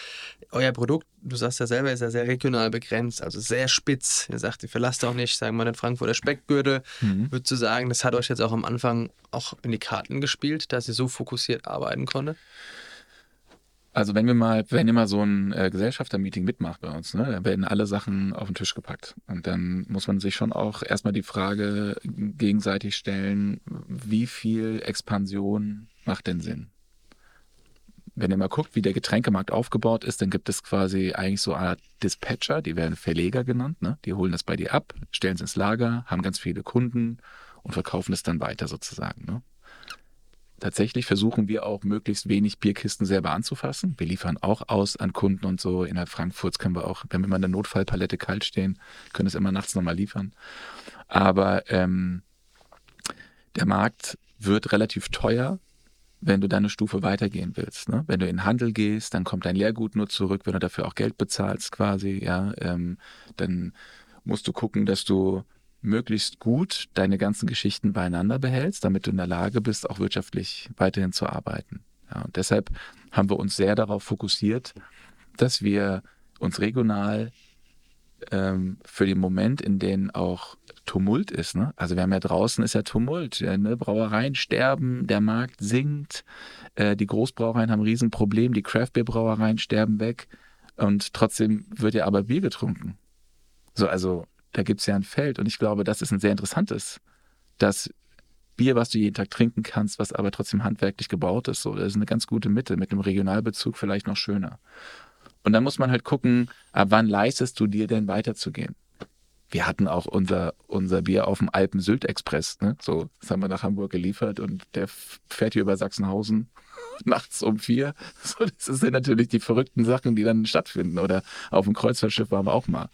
Euer Produkt, du sagst ja selber, ist ja sehr regional begrenzt, also sehr spitz. Ihr sagt, ihr verlasst auch nicht, sagen wir den Frankfurter Speckgürtel. Mhm. Würdest du sagen, das hat euch jetzt auch am Anfang auch in die Karten gespielt, dass ihr so fokussiert arbeiten konntet? Also wenn wir mal, wenn mal so ein äh, Gesellschaftermeeting mitmacht bei uns, ne, dann werden alle Sachen auf den Tisch gepackt. Und dann muss man sich schon auch erstmal die Frage gegenseitig stellen, wie viel Expansion macht denn Sinn? wenn ihr mal guckt, wie der Getränkemarkt aufgebaut ist, dann gibt es quasi eigentlich so eine Art Dispatcher, die werden Verleger genannt. Ne? Die holen das bei dir ab, stellen es ins Lager, haben ganz viele Kunden und verkaufen es dann weiter sozusagen. Ne? Tatsächlich versuchen wir auch möglichst wenig Bierkisten selber anzufassen. Wir liefern auch aus an Kunden und so. Innerhalb Frankfurts können wir auch, wenn wir mal in der Notfallpalette kalt stehen, können es immer nachts nochmal liefern. Aber ähm, der Markt wird relativ teuer, wenn du deine Stufe weitergehen willst. Ne? Wenn du in den Handel gehst, dann kommt dein Leergut nur zurück, wenn du dafür auch Geld bezahlst quasi. Ja, ähm, dann musst du gucken, dass du möglichst gut deine ganzen Geschichten beieinander behältst, damit du in der Lage bist, auch wirtschaftlich weiterhin zu arbeiten. Ja, und deshalb haben wir uns sehr darauf fokussiert, dass wir uns regional ähm, für den Moment, in dem auch Tumult ist, ne? also wir haben ja draußen ist ja Tumult, ja, ne? Brauereien sterben, der Markt sinkt, äh, die Großbrauereien haben ein Riesenproblem, die Craftbeer-Brauereien sterben weg und trotzdem wird ja aber Bier getrunken. So, also da gibt es ja ein Feld und ich glaube, das ist ein sehr interessantes, das Bier, was du jeden Tag trinken kannst, was aber trotzdem handwerklich gebaut ist. So, das ist eine ganz gute Mitte, mit einem Regionalbezug vielleicht noch schöner. Und dann muss man halt gucken, ab wann leistest du dir denn weiterzugehen? Wir hatten auch unser, unser Bier auf dem Alpen-Sylt-Express. Ne? So, das haben wir nach Hamburg geliefert und der fährt hier über Sachsenhausen nachts um vier. So, das sind natürlich die verrückten Sachen, die dann stattfinden. Oder auf dem Kreuzfahrtschiff waren wir auch mal.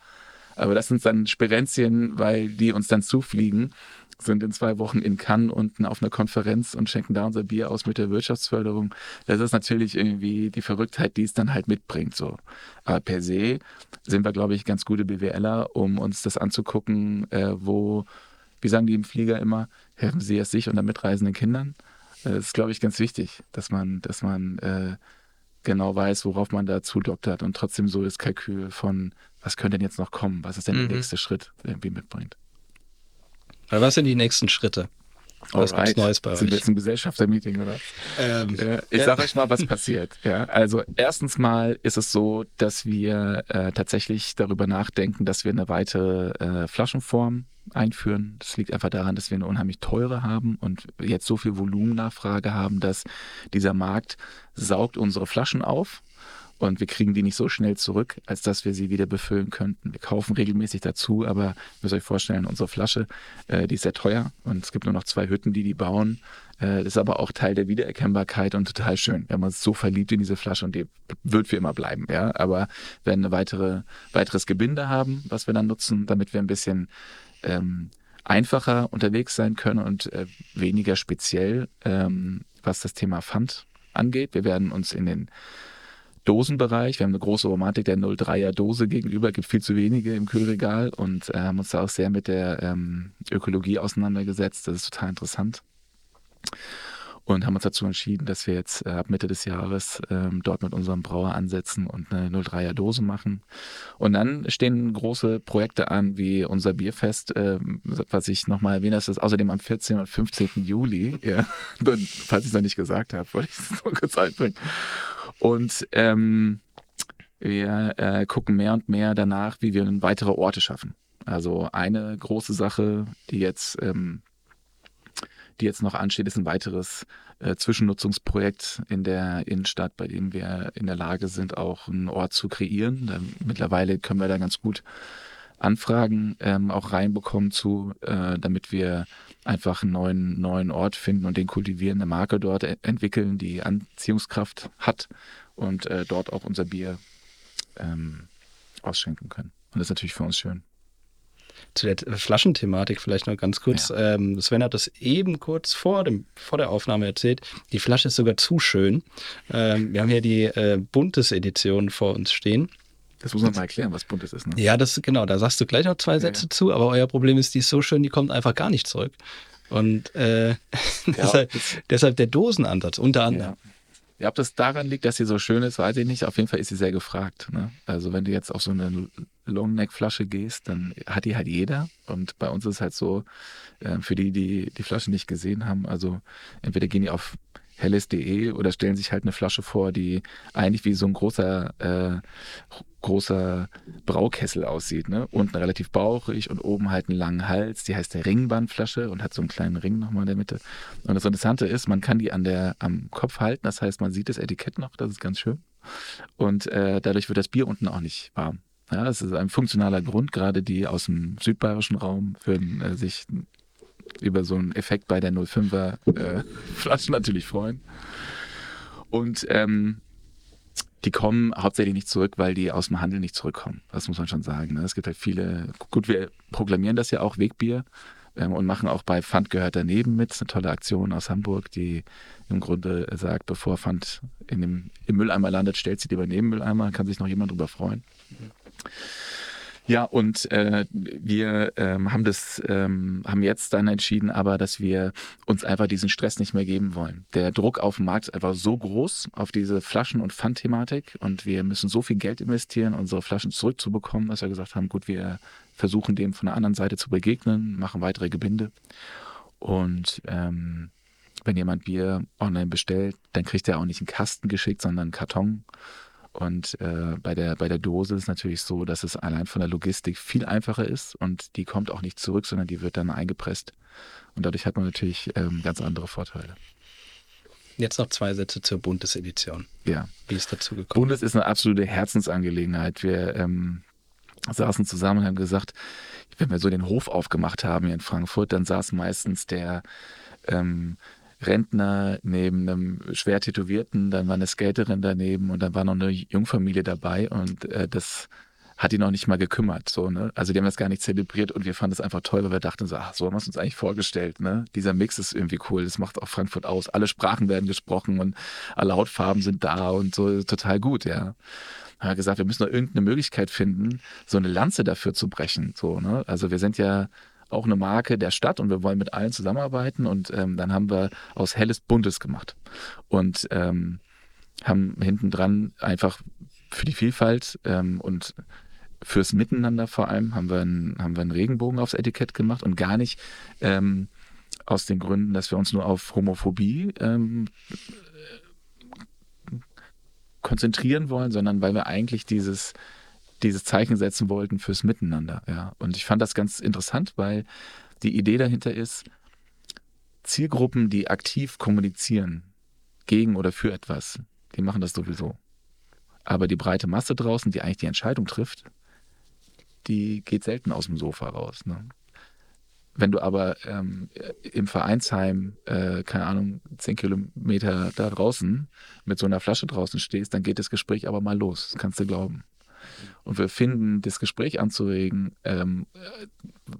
Aber das sind dann Sperenzien, weil die uns dann zufliegen, sind in zwei Wochen in Cannes unten auf einer Konferenz und schenken da unser Bier aus mit der Wirtschaftsförderung. Das ist natürlich irgendwie die Verrücktheit, die es dann halt mitbringt. So. Aber per se sind wir, glaube ich, ganz gute BWLer, um uns das anzugucken, äh, wo, wie sagen die im Flieger immer, helfen Sie es sich und den mitreisenden Kindern. Äh, das ist, glaube ich, ganz wichtig, dass man, dass man äh, genau weiß, worauf man da zudoktert und trotzdem so das Kalkül von, was könnte denn jetzt noch kommen, was ist denn mhm. der nächste Schritt irgendwie mitbringt. Aber was sind die nächsten Schritte? Was gibt's Neues bei euch? Sind wir jetzt ein Gesellschaftermeeting, oder? Ähm, ich sage euch mal, was passiert. Ja, also erstens mal ist es so, dass wir äh, tatsächlich darüber nachdenken, dass wir eine weitere äh, Flaschenform einführen. Das liegt einfach daran, dass wir eine unheimlich teure haben und jetzt so viel Volumennachfrage haben, dass dieser Markt saugt unsere Flaschen auf und wir kriegen die nicht so schnell zurück, als dass wir sie wieder befüllen könnten. Wir kaufen regelmäßig dazu, aber ihr müsst euch vorstellen, unsere Flasche, äh, die ist sehr teuer und es gibt nur noch zwei Hütten, die die bauen. Äh, das ist aber auch Teil der Wiedererkennbarkeit und total schön. Wir haben uns so verliebt in diese Flasche und die wird für immer bleiben. Ja, aber wir werden ein weitere, weiteres Gebinde haben, was wir dann nutzen, damit wir ein bisschen ähm, einfacher unterwegs sein können und äh, weniger speziell, ähm, was das Thema Pfand angeht. Wir werden uns in den Dosenbereich. Wir haben eine große Romantik der 03er Dose gegenüber, gibt viel zu wenige im Kühlregal und äh, haben uns da auch sehr mit der ähm, Ökologie auseinandergesetzt. Das ist total interessant. Und haben uns dazu entschieden, dass wir jetzt äh, ab Mitte des Jahres ähm, dort mit unserem Brauer ansetzen und eine 03er Dose machen. Und dann stehen große Projekte an, wie unser Bierfest, äh, was ich nochmal erwähne, das ist außerdem am 14. und 15. Juli. Ja, falls ich es noch nicht gesagt habe, wollte ich es nur kurz einbringen. Und ähm, wir äh, gucken mehr und mehr danach, wie wir weitere Orte schaffen. Also eine große Sache, die jetzt, ähm, die jetzt noch ansteht, ist ein weiteres äh, Zwischennutzungsprojekt in der Innenstadt, bei dem wir in der Lage sind, auch einen Ort zu kreieren. Da, mittlerweile können wir da ganz gut Anfragen ähm, auch reinbekommen zu, äh, damit wir einfach einen neuen, neuen Ort finden und den kultivieren, eine Marke dort e-, entwickeln, die Anziehungskraft hat und äh, dort auch unser Bier ähm, ausschenken können. Und das ist natürlich für uns schön. Zu der Flaschenthematik vielleicht noch ganz kurz. Ja. Ähm, Sven hat das eben kurz vor, dem, vor der Aufnahme erzählt. Die Flasche ist sogar zu schön. Ähm, wir haben hier die äh, Buntes-Edition vor uns stehen. Das muss man mal erklären, was Buntes ist. Ne? Ja, das genau. Da sagst du gleich noch zwei Sätze ja. zu, aber euer Problem ist, die ist so schön, die kommt einfach gar nicht zurück. Und äh, ja, deshalb, deshalb, der Dosenansatz unter anderem. Ja. Ja, ob das daran liegt, dass sie so schön ist, weiß ich nicht. Auf jeden Fall ist sie sehr gefragt. Ne? Also wenn du jetzt auf so eine Longneck-Flasche gehst, dann hat die halt jeder. Und bei uns ist es halt so, äh, für die, die die Flasche nicht gesehen haben, also entweder gehen die auf helles.de oder stellen sich halt eine Flasche vor, die eigentlich wie so ein großer, äh, großer Braukessel aussieht. Ne? Unten relativ bauchig und oben halt einen langen Hals. Die heißt der Ringbandflasche und hat so einen kleinen Ring nochmal in der Mitte. Und das Interessante ist, man kann die an der, am Kopf halten. Das heißt, man sieht das Etikett noch. Das ist ganz schön. Und äh, dadurch wird das Bier unten auch nicht warm. Ja, das ist ein funktionaler Grund, gerade die aus dem südbayerischen Raum würden äh, sich über so einen Effekt bei der 05er äh, Flasche natürlich freuen. Und ähm, die kommen hauptsächlich nicht zurück, weil die aus dem Handel nicht zurückkommen. Das muss man schon sagen. Ne? Es gibt halt viele, gut, wir proklamieren das ja auch, Wegbier, ähm, und machen auch bei Pfand gehört daneben mit. Eine tolle Aktion aus Hamburg, die im Grunde sagt, bevor Pfand in dem, im Mülleimer landet, stellt sie lieber neben Mülleimer, kann sich noch jemand drüber freuen. Mhm. Ja, und äh, wir ähm, haben das, ähm, haben jetzt dann entschieden, aber dass wir uns einfach diesen Stress nicht mehr geben wollen. Der Druck auf dem Markt ist einfach so groß auf diese Flaschen- und Pfandthematik und wir müssen so viel Geld investieren, unsere Flaschen zurückzubekommen, dass wir gesagt haben, gut, wir versuchen dem von der anderen Seite zu begegnen, machen weitere Gebinde und ähm, wenn jemand Bier online bestellt, dann kriegt er auch nicht einen Kasten geschickt, sondern einen Karton. Und äh, bei, der, bei der Dose ist es natürlich so, dass es allein von der Logistik viel einfacher ist und die kommt auch nicht zurück, sondern die wird dann eingepresst. Und dadurch hat man natürlich ähm, ganz andere Vorteile. Jetzt noch zwei Sätze zur Bundesedition. Ja. Wie ist dazu gekommen? Bundes ist eine absolute Herzensangelegenheit. Wir ähm, saßen zusammen und haben gesagt, wenn wir so den Hof aufgemacht haben hier in Frankfurt, dann saß meistens der ähm, Rentner neben einem schwer Tätowierten, dann war eine Skaterin daneben und dann war noch eine Jungfamilie dabei und äh, das hat die noch nicht mal gekümmert. So, ne? Also die haben das gar nicht zelebriert und wir fanden es einfach toll, weil wir dachten so, ach, so haben wir es uns eigentlich vorgestellt. Ne? Dieser Mix ist irgendwie cool, das macht auch Frankfurt aus. Alle Sprachen werden gesprochen und alle Hautfarben sind da und so total gut, ja. Haben wir gesagt, wir müssen noch irgendeine Möglichkeit finden, so eine Lanze dafür zu brechen. So, ne? Also wir sind ja auch eine Marke der Stadt und wir wollen mit allen zusammenarbeiten und ähm, dann haben wir aus Helles Buntes gemacht und ähm, haben hinten dran einfach für die Vielfalt ähm, und fürs Miteinander vor allem haben wir, einen, haben wir einen Regenbogen aufs Etikett gemacht und gar nicht ähm, aus den Gründen, dass wir uns nur auf Homophobie ähm, konzentrieren wollen, sondern weil wir eigentlich dieses dieses Zeichen setzen wollten fürs Miteinander. Ja. Und ich fand das ganz interessant, weil die Idee dahinter ist, Zielgruppen, die aktiv kommunizieren gegen oder für etwas, die machen das sowieso. Aber die breite Masse draußen, die eigentlich die Entscheidung trifft, die geht selten aus dem Sofa raus. Ne? Wenn du aber ähm, im Vereinsheim, äh, keine Ahnung, zehn Kilometer da draußen mit so einer Flasche draußen stehst, dann geht das Gespräch aber mal los. Das kannst du glauben. Und wir finden, das Gespräch anzuregen, ähm,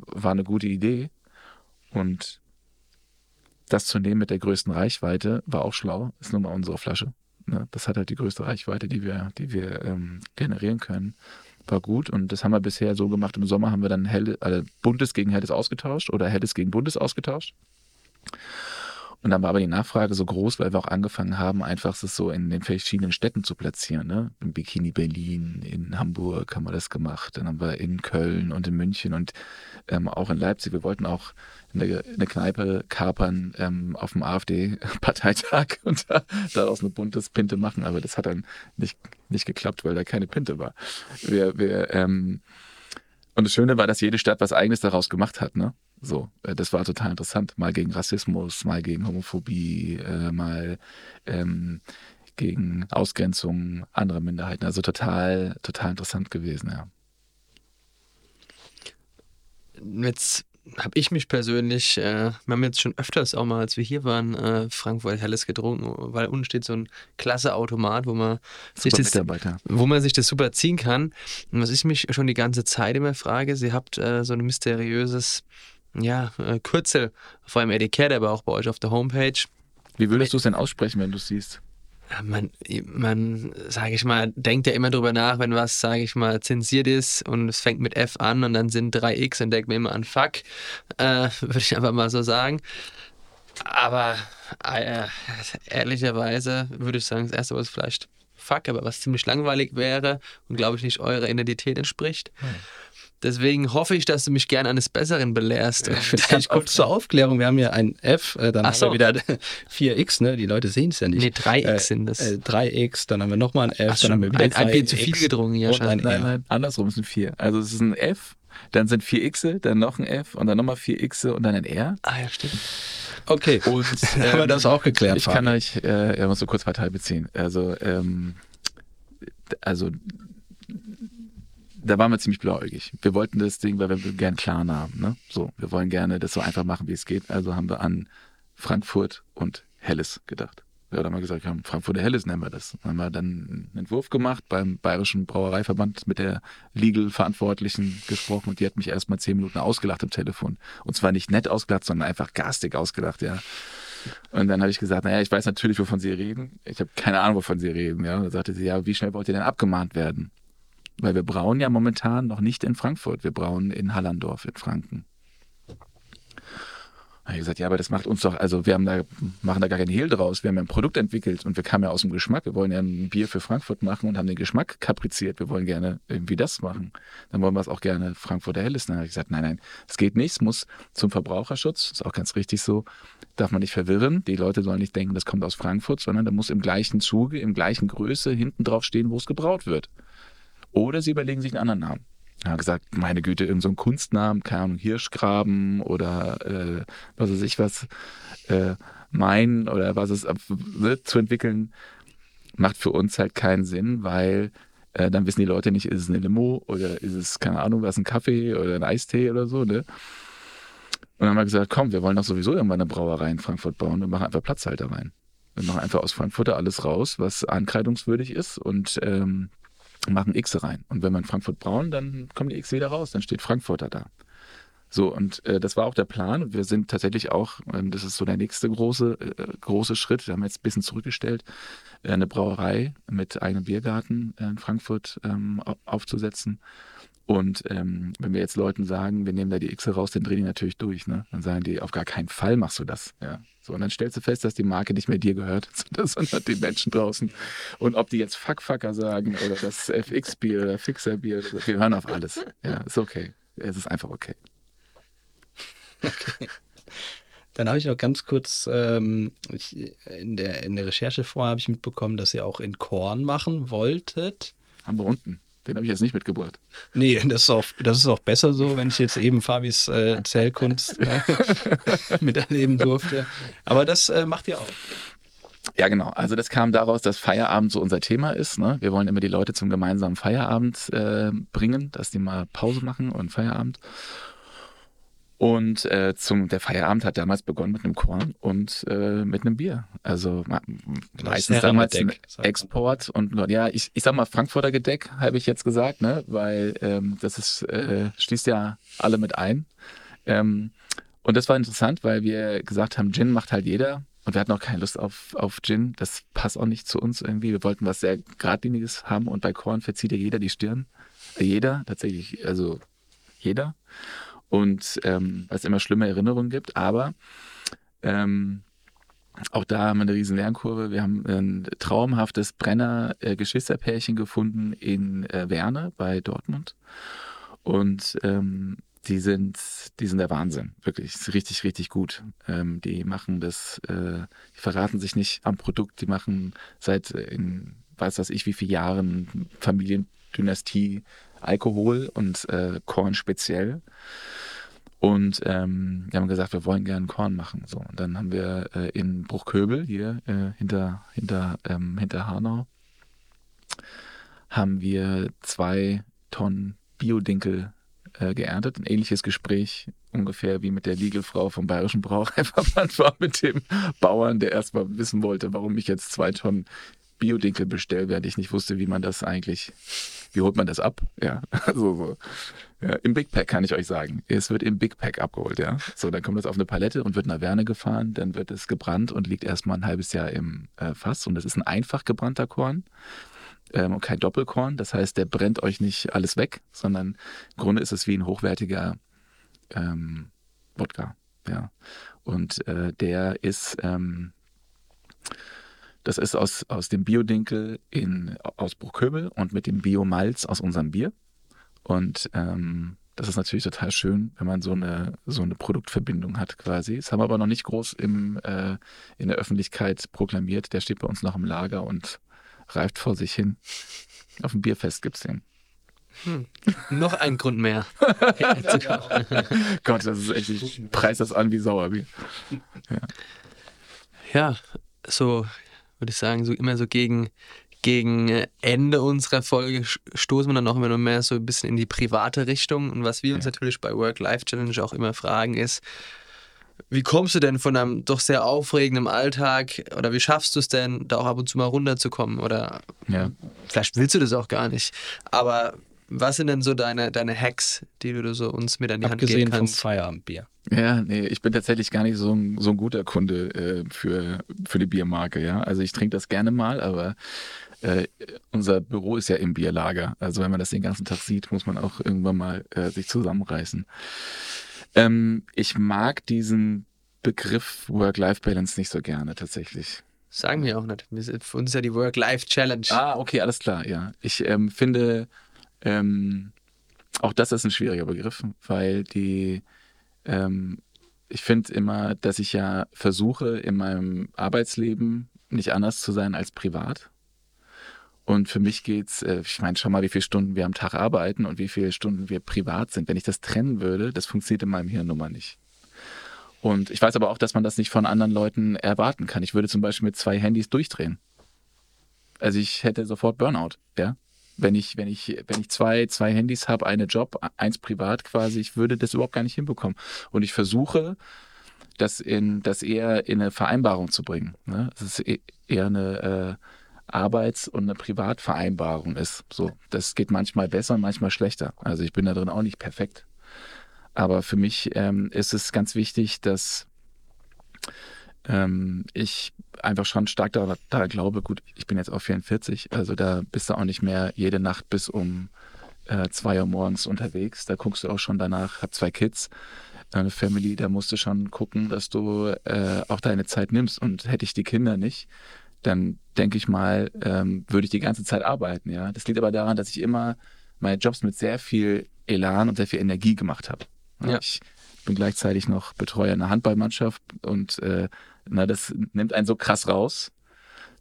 war eine gute Idee. Und das zu nehmen mit der größten Reichweite war auch schlau. Ist nun mal unsere Flasche. Ne? Das hat halt die größte Reichweite, die wir, die wir ähm, generieren können. War gut und das haben wir bisher so gemacht. Im Sommer haben wir dann Helle, also Bundes gegen Helles ausgetauscht oder Helles gegen Bundes ausgetauscht. Und dann war aber die Nachfrage so groß, weil wir auch angefangen haben, einfach es so in den verschiedenen Städten zu platzieren. Ne? In Bikini Berlin, in Hamburg haben wir das gemacht, dann haben wir in Köln und in München und ähm, auch in Leipzig. Wir wollten auch eine, eine Kneipe kapern ähm, auf dem AfD-Parteitag und da, daraus eine buntes Pinte machen, aber das hat dann nicht, nicht geklappt, weil da keine Pinte war. Wir, wir, ähm, und das Schöne war, dass jede Stadt was Eigenes daraus gemacht hat. Ne? So, äh, das war total interessant. Mal gegen Rassismus, mal gegen Homophobie, äh, mal ähm, gegen Ausgrenzung anderer Minderheiten. Also total, total interessant gewesen, ja. Jetzt habe ich mich persönlich, äh, wir haben jetzt schon öfters auch mal, als wir hier waren, äh, Frankfurt Helles getrunken, weil unten steht so ein klasse Automat, wo man, sich das, wo man sich das super ziehen kann. Und was ich mich schon die ganze Zeit immer frage, sie habt äh, so ein mysteriöses ja, äh, Kürzel vor allem Etikett, aber auch bei euch auf der Homepage. Wie würdest du es denn aussprechen, wenn du es siehst? Man, man sage ich mal, denkt ja immer drüber nach, wenn was, sage ich mal, zensiert ist und es fängt mit F an und dann sind drei X und denkt mir immer an Fuck, äh, würde ich einfach mal so sagen. Aber äh, ehrlicherweise würde ich sagen, das erste, was vielleicht Fuck, aber was ziemlich langweilig wäre und glaube ich nicht eurer Identität entspricht. Hm. Deswegen hoffe ich, dass du mich gerne eines Besseren belehrst. Vielleicht kurz zur Aufklärung. Wir haben hier ein F, äh, dann Ach haben so. wir wieder 4x, ne? Die Leute sehen es ja nicht. Nee, 3x Äh, sind das. Äh, 3x, dann haben wir nochmal ein F, Ach, dann haben wir wieder ein, ein Bier zu 3x viel getrunken, ja, und schon. ein Nein, nein, andersrum ist ein 4. Also es ist ein F, dann sind 4 X, dann noch ein F und dann nochmal 4 X und dann ein R. Ah, ja, stimmt. Okay, Und haben wir das auch geklärt, Ich kann Fabi. euch, äh, ja, muss so kurz Partei beziehen. Also, ähm, also da waren wir ziemlich blauäugig. Wir wollten das Ding, weil wir gerne einen Plan haben. Ne? So, wir wollen gerne das so einfach machen, wie es geht. Also haben wir an Frankfurt und Helles gedacht. Dann haben wir gesagt, ja, Frankfurt Helles nennen wir das. Dann haben wir dann einen Entwurf gemacht beim Bayerischen Brauereiverband mit der Legal-Verantwortlichen gesprochen und die hat mich erst mal zehn Minuten ausgelacht am Telefon. Und zwar nicht nett ausgelacht, sondern einfach garstig ausgelacht, ja. Und dann habe ich gesagt, naja, ich weiß natürlich, wovon Sie reden. Ich habe keine Ahnung, wovon Sie reden. Ja. Und dann sagte sie, ja, wie schnell wollt ihr denn abgemahnt werden? Weil wir brauen ja momentan noch nicht in Frankfurt, wir brauen in Hallandorf in Franken. Da habe ich gesagt, ja, aber das macht uns doch, also wir haben da, machen da gar keinen Hehl draus. Wir haben ja ein Produkt entwickelt und wir kamen ja aus dem Geschmack. Wir wollen ja ein Bier für Frankfurt machen und haben den Geschmack kapriziert. Wir wollen gerne irgendwie das machen. Dann wollen wir es auch gerne Frankfurter Helles. Dann habe ich gesagt, nein, nein, es geht nicht. Es muss zum Verbraucherschutz, ist auch ganz richtig so, darf man nicht verwirren. Die Leute sollen nicht denken, das kommt aus Frankfurt, sondern da muss im gleichen Zuge, im gleichen Größe hinten drauf stehen, wo es gebraut wird. Oder sie überlegen sich einen anderen Namen. Er hat gesagt, meine Güte, irgendein so Kunstnamen, keine Ahnung, Hirschgraben oder äh, was weiß ich was, äh, Main oder was es ne, zu entwickeln, macht für uns halt keinen Sinn, weil äh, dann wissen die Leute nicht, ist es eine Limo oder ist es, keine Ahnung, was, ein Kaffee oder ein Eistee oder so, ne? Und dann haben wir gesagt, komm, wir wollen doch sowieso irgendwann eine Brauerei in Frankfurt bauen und machen einfach Platzhalter rein. Wir machen einfach aus Frankfurter alles raus, was ankreidungswürdig ist und ähm, machen X rein. Und wenn in Frankfurt brauen, dann kommen die X wieder raus, dann steht Frankfurter da. So, und äh, das war auch der Plan. Wir sind tatsächlich auch, ähm, das ist so der nächste große, äh, große Schritt, wir haben jetzt ein bisschen zurückgestellt, äh, eine Brauerei mit eigenem Biergarten äh, in Frankfurt ähm, au- aufzusetzen. Und ähm, wenn wir jetzt Leuten sagen, wir nehmen da die X raus, dann drehen die natürlich durch. Ne? Dann sagen die, auf gar keinen Fall machst du das. Ja. So, und dann stellst du fest, dass die Marke nicht mehr dir gehört, sondern den Menschen draußen. Und ob die jetzt Fuckfucker sagen oder das FX-Bier oder Fixer-Bier, wir hören auf alles. Ja, ist okay. Es ist einfach okay. Dann habe ich noch ganz kurz, ähm, ich, in, der, in der Recherche vorher habe ich mitbekommen, dass ihr auch in Korn machen wolltet. Haben wir unten. Den habe ich jetzt nicht mitgebracht. Nee, das ist auch, das ist auch besser so, wenn ich jetzt eben Fabis äh, Zählkunst äh, miterleben durfte. Aber das äh, macht ihr auch. Ja, genau. Also das kam daraus, dass Feierabend so unser Thema ist. Ne? Wir wollen immer die Leute zum gemeinsamen Feierabend äh, bringen, dass die mal Pause machen und Feierabend. Und äh, zum, der Feierabend hat damals begonnen mit einem Korn und äh, mit einem Bier. Also ma- meistens damals man. Export und ja, ich, ich sag mal Frankfurter Gedeck, habe ich jetzt gesagt, ne? Weil ähm, das ist, äh, schließt ja alle mit ein. Ähm, und das war interessant, weil wir gesagt haben, Gin macht halt jeder. Und wir hatten auch keine Lust auf, auf Gin. Das passt auch nicht zu uns irgendwie. Wir wollten was sehr Geradliniges haben und bei Korn verzieht ja jeder die Stirn. Jeder, tatsächlich, also jeder. Und ähm, weil es immer schlimme Erinnerungen gibt. Aber ähm, auch da haben wir eine riesen Lernkurve. Wir haben ein traumhaftes Brenner-Geschwisterpärchen gefunden in äh, Werne bei Dortmund. Und ähm, die sind, die sind der Wahnsinn, wirklich. Ist richtig, richtig gut. Ähm, die machen das, äh, die verraten sich nicht am Produkt, die machen seit äh, in weiß was ich wie viele Jahren Familiendynastie Alkohol und äh, Korn speziell. Und ähm, wir haben gesagt, wir wollen gerne Korn machen. So, und dann haben wir äh, in Bruchköbel hier äh, hinter, hinter, ähm, hinter Hanau haben wir zwei Tonnen Biodinkel äh, geerntet. Ein ähnliches Gespräch ungefähr wie mit der Liegelfrau vom Bayerischen Brauereiverband war mit dem Bauern, der erstmal wissen wollte, warum ich jetzt zwei Tonnen Biodinkel bestelle, während ich nicht wusste, wie man das eigentlich, wie holt man das ab? Ja, also so. Ja, Im Big Pack kann ich euch sagen. Es wird im Big Pack abgeholt, ja. So, dann kommt das auf eine Palette und wird nach Werne gefahren, dann wird es gebrannt und liegt erstmal ein halbes Jahr im äh, Fass. Und das ist ein einfach gebrannter Korn ähm, und kein Doppelkorn. Das heißt, der brennt euch nicht alles weg, sondern im Grunde ist es wie ein hochwertiger ähm, Wodka. Ja. Und äh, der ist, ähm, das ist aus, aus dem Biodinkel in, aus Bruchköbel und mit dem Biomalz aus unserem Bier. Und ähm, Das ist natürlich total schön, wenn man so eine, so eine Produktverbindung hat quasi. Das haben wir aber noch nicht groß im, äh, in der Öffentlichkeit proklamiert. Der steht bei uns noch im Lager und reift vor sich hin. Auf dem Bierfest gibt es den. Hm. Noch ein Grund mehr. Gott, das ist echt, ich preis das an wie Sauerbier. Ja, ja so würde ich sagen, so immer so gegen, gegen Ende unserer Folge stoßen wir dann auch immer noch mehr so ein bisschen in die private Richtung. Und was wir uns ja. natürlich bei Work-Life-Challenge auch immer fragen ist, wie kommst du denn von einem doch sehr aufregenden Alltag oder wie schaffst du es denn, da auch ab und zu mal runterzukommen? Oder ja. vielleicht willst du das auch gar nicht. Aber was sind denn so deine, deine Hacks, die du so uns mit an die Abgesehen Hand geben kannst? vom Feierabendbier. Ja, nee, ich bin tatsächlich gar nicht so ein, so ein guter Kunde äh, für, für die Biermarke, ja. Also ich trinke das gerne mal, aber äh, unser Büro ist ja im Bierlager. Also wenn man das den ganzen Tag sieht, muss man auch irgendwann mal äh, sich zusammenreißen. Ähm, ich mag diesen Begriff Work-Life-Balance nicht so gerne tatsächlich. Sagen wir auch nicht. Für uns ist ja die Work-Life-Challenge. Ah, okay, alles klar, ja. Ich ähm, finde ähm, auch das ist ein schwieriger Begriff, weil die, ähm, ich finde immer, dass ich ja versuche, in meinem Arbeitsleben nicht anders zu sein als privat. Und für mich geht's, äh, ich meine, schau mal, wie viele Stunden wir am Tag arbeiten und wie viele Stunden wir privat sind. Wenn ich das trennen würde, das funktioniert in meinem Hirn nun nicht. Und ich weiß aber auch, dass man das nicht von anderen Leuten erwarten kann. Ich würde zum Beispiel mit zwei Handys durchdrehen. Also ich hätte sofort Burnout, ja wenn ich, wenn ich, wenn ich zwei, zwei Handys habe, eine Job, eins privat quasi, ich würde das überhaupt gar nicht hinbekommen. Und ich versuche, das in, das eher in eine Vereinbarung zu bringen. Ne? Das ist e, eher eine äh, Arbeits- und eine Privatvereinbarung ist. So, das geht manchmal besser, manchmal schlechter. Also ich bin da drin auch nicht perfekt. Aber für mich ähm, ist es ganz wichtig, dass ähm, ich einfach schon stark daran, daran, glaube, gut, ich bin jetzt auch 44, also da bist du auch nicht mehr jede Nacht bis um äh, zwei Uhr morgens unterwegs. Da guckst du auch schon danach, hab zwei Kids, eine Family, da musst du schon gucken, dass du äh, auch deine Zeit nimmst. Und hätte ich die Kinder nicht, dann denke ich mal, ähm, würde ich die ganze Zeit arbeiten. Ja, das liegt aber daran, dass ich immer meine Jobs mit sehr viel Elan und sehr viel Energie gemacht habe. Ja. Ich bin gleichzeitig noch Betreuer einer Handballmannschaft und äh, na, das nimmt einen so krass raus,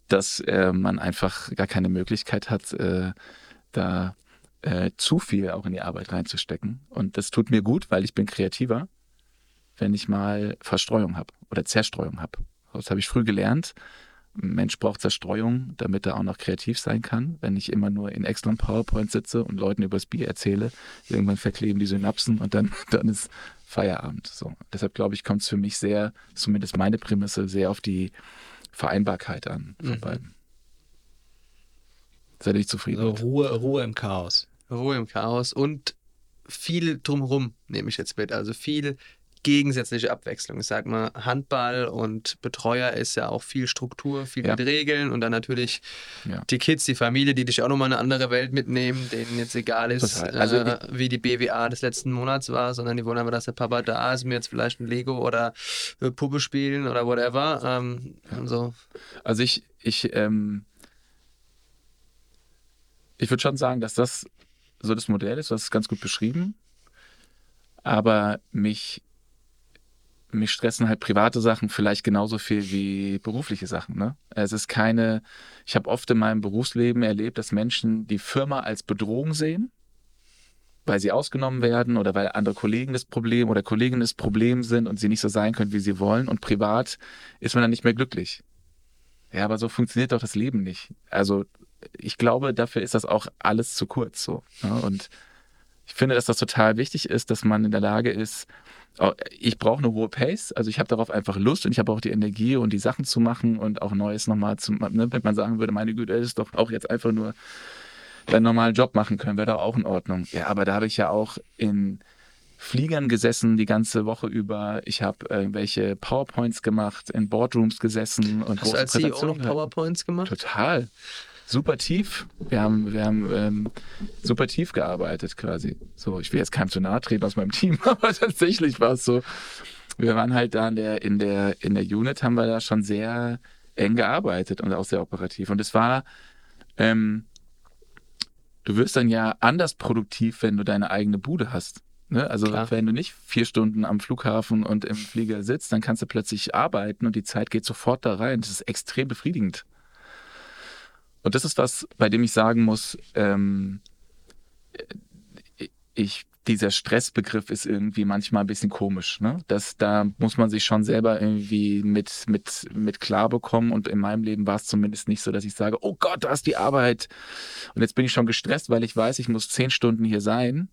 dass äh, man einfach gar keine Möglichkeit hat, äh, da äh, zu viel auch in die Arbeit reinzustecken. Und das tut mir gut, weil ich bin kreativer, wenn ich mal Verstreuung habe oder Zerstreuung habe. Das habe ich früh gelernt. Ein Mensch braucht Zerstreuung, damit er auch noch kreativ sein kann. Wenn ich immer nur in und PowerPoint sitze und Leuten übers Bier erzähle, irgendwann verkleben die Synapsen und dann, dann ist Feierabend. So. Deshalb glaube ich, kommt es für mich sehr, zumindest meine Prämisse, sehr auf die Vereinbarkeit an von mhm. beiden. Seid ihr zufrieden? Also Ruhe, Ruhe im Chaos. Ruhe im Chaos und viel drumherum nehme ich jetzt mit. Also viel gegensätzliche Abwechslung. Ich sag mal, Handball und Betreuer ist ja auch viel Struktur, viel ja. mit Regeln und dann natürlich ja. die Kids, die Familie, die dich auch nochmal eine andere Welt mitnehmen, denen jetzt egal ist, also äh, wie die BWA des letzten Monats war, sondern die wollen aber, dass der Papa da ist, mir jetzt vielleicht ein Lego oder äh, Puppe spielen oder whatever. Ähm, ja. so. Also ich, ich, ähm, ich würde schon sagen, dass das so das Modell ist, das ist ganz gut beschrieben. Aber mich mich stressen halt private Sachen vielleicht genauso viel wie berufliche Sachen. Ne? Es ist keine, ich habe oft in meinem Berufsleben erlebt, dass Menschen die Firma als Bedrohung sehen, weil sie ausgenommen werden oder weil andere Kollegen das Problem oder Kolleginnen das Problem sind und sie nicht so sein können, wie sie wollen. Und privat ist man dann nicht mehr glücklich. Ja, aber so funktioniert doch das Leben nicht. Also ich glaube, dafür ist das auch alles zu kurz so. Ne? Und ich finde, dass das total wichtig ist, dass man in der Lage ist, ich brauche eine hohe Pace, also ich habe darauf einfach Lust und ich habe auch die Energie und die Sachen zu machen und auch Neues nochmal zu, ne, wenn man sagen würde, meine Güte, das ist doch auch jetzt einfach nur deinen normalen Job machen können, wäre doch auch in Ordnung. Ja, aber da habe ich ja auch in Fliegern gesessen die ganze Woche über. Ich habe irgendwelche PowerPoints gemacht, in Boardrooms gesessen und Hast große du als CEO noch PowerPoints gemacht? Total super tief. Wir haben, wir haben ähm, super tief gearbeitet quasi. So, ich will jetzt keinem zu nahe treten aus meinem Team, aber tatsächlich war es so. Wir waren halt da in der, in der, in der Unit, haben wir da schon sehr eng gearbeitet und auch sehr operativ. Und es war, ähm, du wirst dann ja anders produktiv, wenn du deine eigene Bude hast. Ne? Also Klar. wenn du nicht vier Stunden am Flughafen und im Flieger sitzt, dann kannst du plötzlich arbeiten und die Zeit geht sofort da rein. Das ist extrem befriedigend. Und das ist was, bei dem ich sagen muss, ähm, ich, dieser Stressbegriff ist irgendwie manchmal ein bisschen komisch. Ne? Das, da muss man sich schon selber irgendwie mit, mit, mit klar bekommen. Und in meinem Leben war es zumindest nicht so, dass ich sage, oh Gott, da ist die Arbeit. Und jetzt bin ich schon gestresst, weil ich weiß, ich muss zehn Stunden hier sein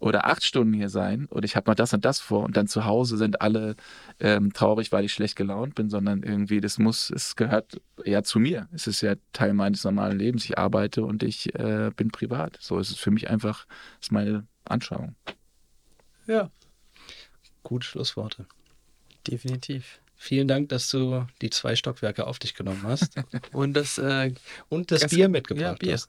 oder acht Stunden hier sein oder ich habe noch das und das vor und dann zu Hause sind alle ähm, traurig, weil ich schlecht gelaunt bin, sondern irgendwie, das muss, es gehört ja zu mir. Es ist ja Teil meines normalen Lebens. Ich arbeite und ich äh, bin privat. So ist es für mich einfach, das ist meine Anschauung. Ja. Gute Schlussworte. Definitiv. Vielen Dank, dass du die zwei Stockwerke auf dich genommen hast Und das, äh, und das Gas- Bier mitgebracht ja, Bier. hast.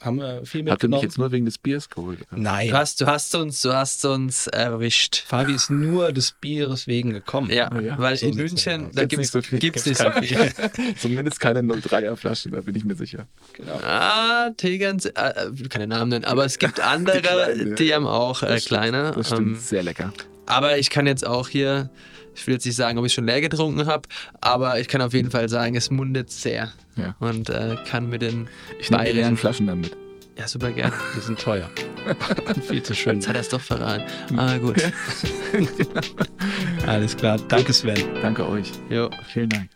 Haben wir viel Habt ihr mich mitgenommen? jetzt nur wegen des Biers geholt? Nein. du, hast, du hast uns, du hast uns erwischt. Fabi ist nur des Bieres wegen gekommen. Ja, Oh ja, weil so in München, da Gibt's gibt nicht es so viel. gibt's nicht so viel. Zumindest keine 03er Flasche, da bin ich mir sicher. Genau. Ah, Tegerns, äh, äh, keine Namen nennen, aber es gibt andere, kleine. die haben auch äh, Das stimmt, kleine. Das stimmt, Ähm, sehr lecker. aber ich kann jetzt auch hier, ich will jetzt nicht sagen, ob ich schon leer getrunken habe, aber ich kann auf jeden Fall sagen, es mundet sehr. Ja. Und äh, kann mit den Ich nehme leeren. Flaschen dann mit. Ja, super gern. Die sind teuer. viel zu schön. Jetzt hat er es doch verraten. Ah, gut. Alles klar. Danke, Sven. Danke euch. Jo. Vielen Dank.